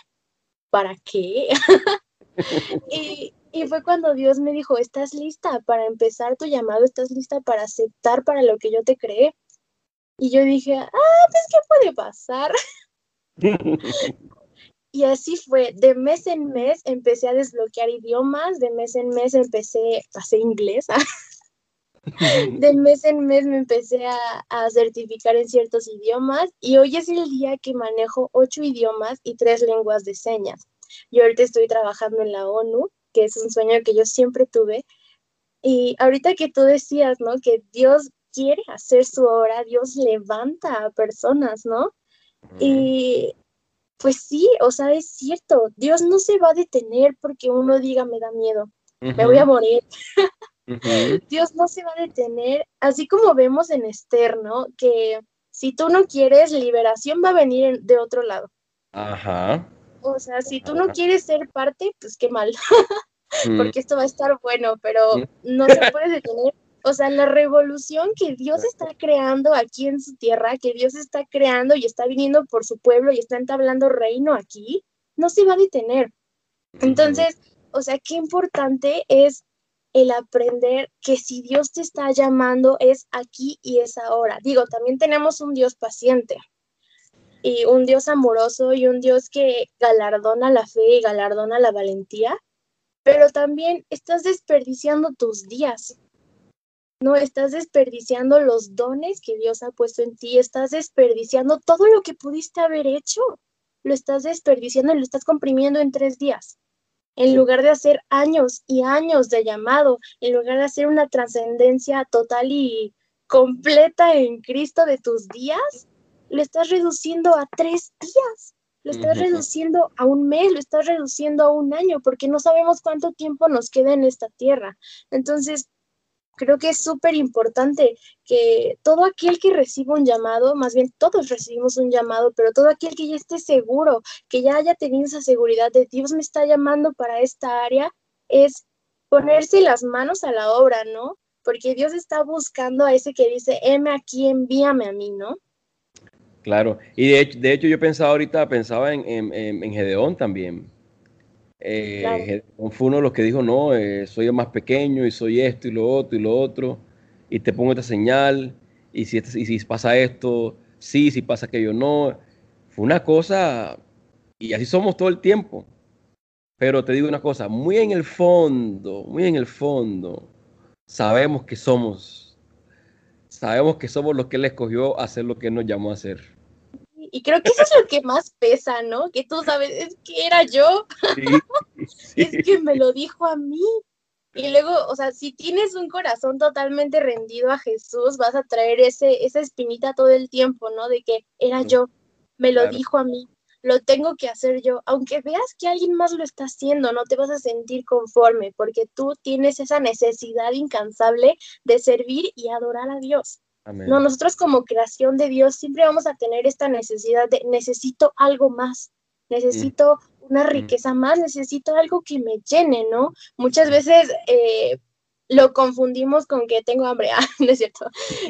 ¿para qué? [laughs] y, y fue cuando Dios me dijo, ¿estás lista para empezar tu llamado? ¿Estás lista para aceptar para lo que yo te creé? Y yo dije, ah, pues, ¿qué puede pasar? [laughs] [laughs] y así fue, de mes en mes empecé a desbloquear idiomas, de mes en mes empecé, pasé inglés, [laughs] de mes en mes me empecé a, a, certificar en ciertos idiomas y hoy es el día que manejo ocho idiomas y tres lenguas de señas. Yo ahorita estoy trabajando en la ONU que es un sueño que yo siempre tuve. Y ahorita que tú decías, ¿no? Que Dios quiere hacer su obra, Dios levanta a personas, ¿no? Y pues sí, o sea, es cierto, Dios no se va a detener porque uno diga me da miedo, me voy a morir. [laughs] Dios no se va a detener, así como vemos en Esther, ¿no? Que si tú no quieres, liberación va a venir de otro lado. Ajá. O sea, si tú no quieres ser parte, pues qué mal, [laughs] porque esto va a estar bueno, pero no se puede detener. O sea, la revolución que Dios está creando aquí en su tierra, que Dios está creando y está viniendo por su pueblo y está entablando reino aquí, no se va a detener. Entonces, o sea, qué importante es el aprender que si Dios te está llamando es aquí y es ahora. Digo, también tenemos un Dios paciente, y un Dios amoroso y un Dios que galardona la fe y galardona la valentía, pero también estás desperdiciando tus días. No estás desperdiciando los dones que Dios ha puesto en ti, estás desperdiciando todo lo que pudiste haber hecho. Lo estás desperdiciando y lo estás comprimiendo en tres días. En lugar de hacer años y años de llamado, en lugar de hacer una trascendencia total y completa en Cristo de tus días, lo estás reduciendo a tres días. lo estás reduciendo a un mes, lo estás reduciendo a un año, porque no sabemos cuánto tiempo nos queda en esta tierra. Entonces, creo que es súper importante que todo aquel que reciba un llamado, más bien todos recibimos un llamado, pero todo aquel que ya esté seguro, que ya haya tenido esa seguridad de Dios me está llamando para esta área, es ponerse las manos a la obra, ¿no? Porque Dios está buscando a ese que dice, heme aquí, envíame a mí, ¿no? Claro, y de hecho, de hecho yo pensaba ahorita, pensaba en, en, en- Gedeón también. Fue uno de los que dijo, no, eh, soy el más pequeño y soy esto y lo otro y lo otro, y te pongo esta señal, y si, este- y si pasa esto, sí, si pasa aquello, no. Fue una cosa, y así somos todo el tiempo. Pero te digo una cosa, muy en el fondo, muy en el fondo, sabemos que somos, sabemos que somos los que Él escogió hacer lo que nos llamó a hacer. Y creo que eso es lo que más pesa, ¿no? Que tú sabes, es que era yo, Sí, sí. [laughs] es que me lo dijo a mí. Y luego, o sea, si tienes un corazón totalmente rendido a Jesús, vas a traer ese, esa espinita todo el tiempo, ¿no? De que era yo, me lo claro. dijo a mí, lo tengo que hacer yo. Aunque veas que alguien más lo está haciendo, no te vas a sentir conforme, porque tú tienes esa necesidad incansable de servir y adorar a Dios. Amén. No, nosotros como creación de Dios siempre vamos a tener esta necesidad de necesito algo más, necesito una riqueza más, necesito algo que me llene, ¿no? Muchas veces eh, lo confundimos con que tengo hambre, [laughs] ah, no es cierto,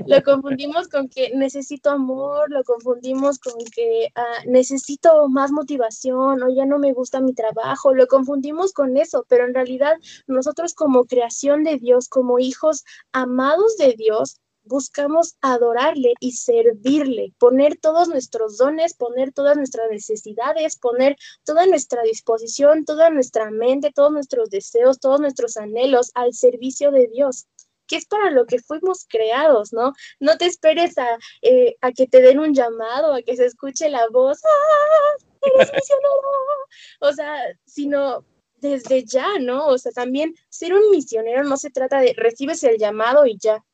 lo confundimos con que necesito amor, lo confundimos con que ah, necesito más motivación o ya no me gusta mi trabajo, lo confundimos con eso, pero en realidad nosotros como creación de Dios, como hijos amados de Dios, buscamos adorarle y servirle, poner todos nuestros dones, poner todas nuestras necesidades, poner toda nuestra disposición, toda nuestra mente, todos nuestros deseos, todos nuestros anhelos al servicio de Dios que es para lo que fuimos creados, ¿no? No te esperes a, eh, a que te den un llamado, a que se escuche la voz, ¡ah! ¡Eres misionero! O sea, sino desde ya, ¿no? O sea, también ser un misionero no se trata de recibes el llamado y ya,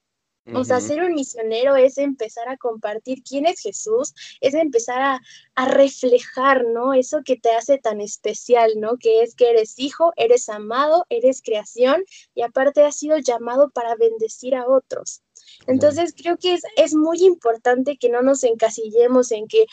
o sea, ser un misionero es empezar a compartir quién es Jesús, es empezar a, a reflejar, ¿no? Eso que te hace tan especial, ¿no? Que es que eres hijo, eres amado, eres creación y aparte has sido llamado para bendecir a otros. Entonces creo que es, es muy importante que no nos encasillemos en que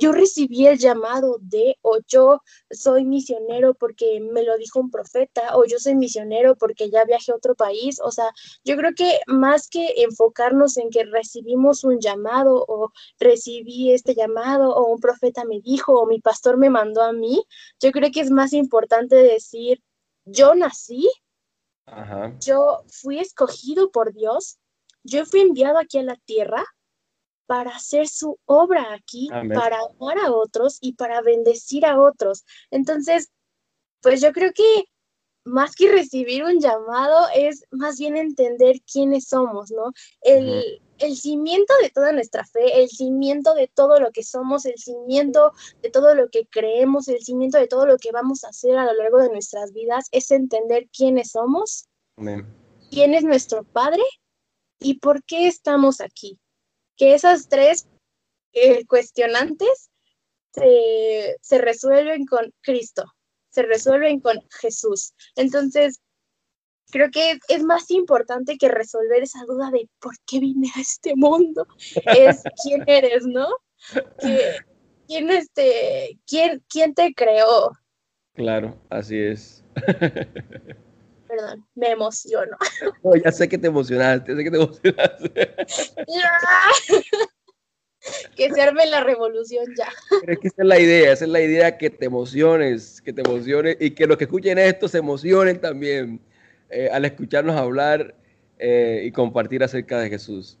yo recibí el llamado de, o yo soy misionero porque me lo dijo un profeta, o yo soy misionero porque ya viajé a otro país. O sea, yo creo que más que enfocarnos en que recibimos un llamado o recibí este llamado o un profeta me dijo o mi pastor me mandó a mí, yo creo que es más importante decir, yo nací, Ajá. yo fui escogido por Dios, yo fui enviado aquí a la tierra para hacer su obra aquí, Amén. para amar a otros y para bendecir a otros. Entonces, pues yo creo que más que recibir un llamado es más bien entender quiénes somos, ¿no? El, el cimiento de toda nuestra fe, el cimiento de todo lo que somos, el cimiento de todo lo que creemos, el cimiento de todo lo que vamos a hacer a lo largo de nuestras vidas es entender quiénes somos, Amén. quién es nuestro Padre y por qué estamos aquí. Que esas tres eh, cuestionantes se, se resuelven con Cristo, se resuelven con Jesús. Entonces, creo que es, más importante que resolver esa duda de por qué vine a este mundo, es [laughs] quién eres, ¿no? ¿quién, este, quién, ¿Quién te creó? Claro, así es. [laughs] Perdón, me emociono. [laughs] No, ya sé que te emocionaste, sé que te emocionaste. que se arme la revolución ya. Pero es que esa es la idea, esa es la idea que te emociones, que te emociones y que los que escuchen esto se emocionen también eh, al escucharnos hablar eh, y compartir acerca de Jesús.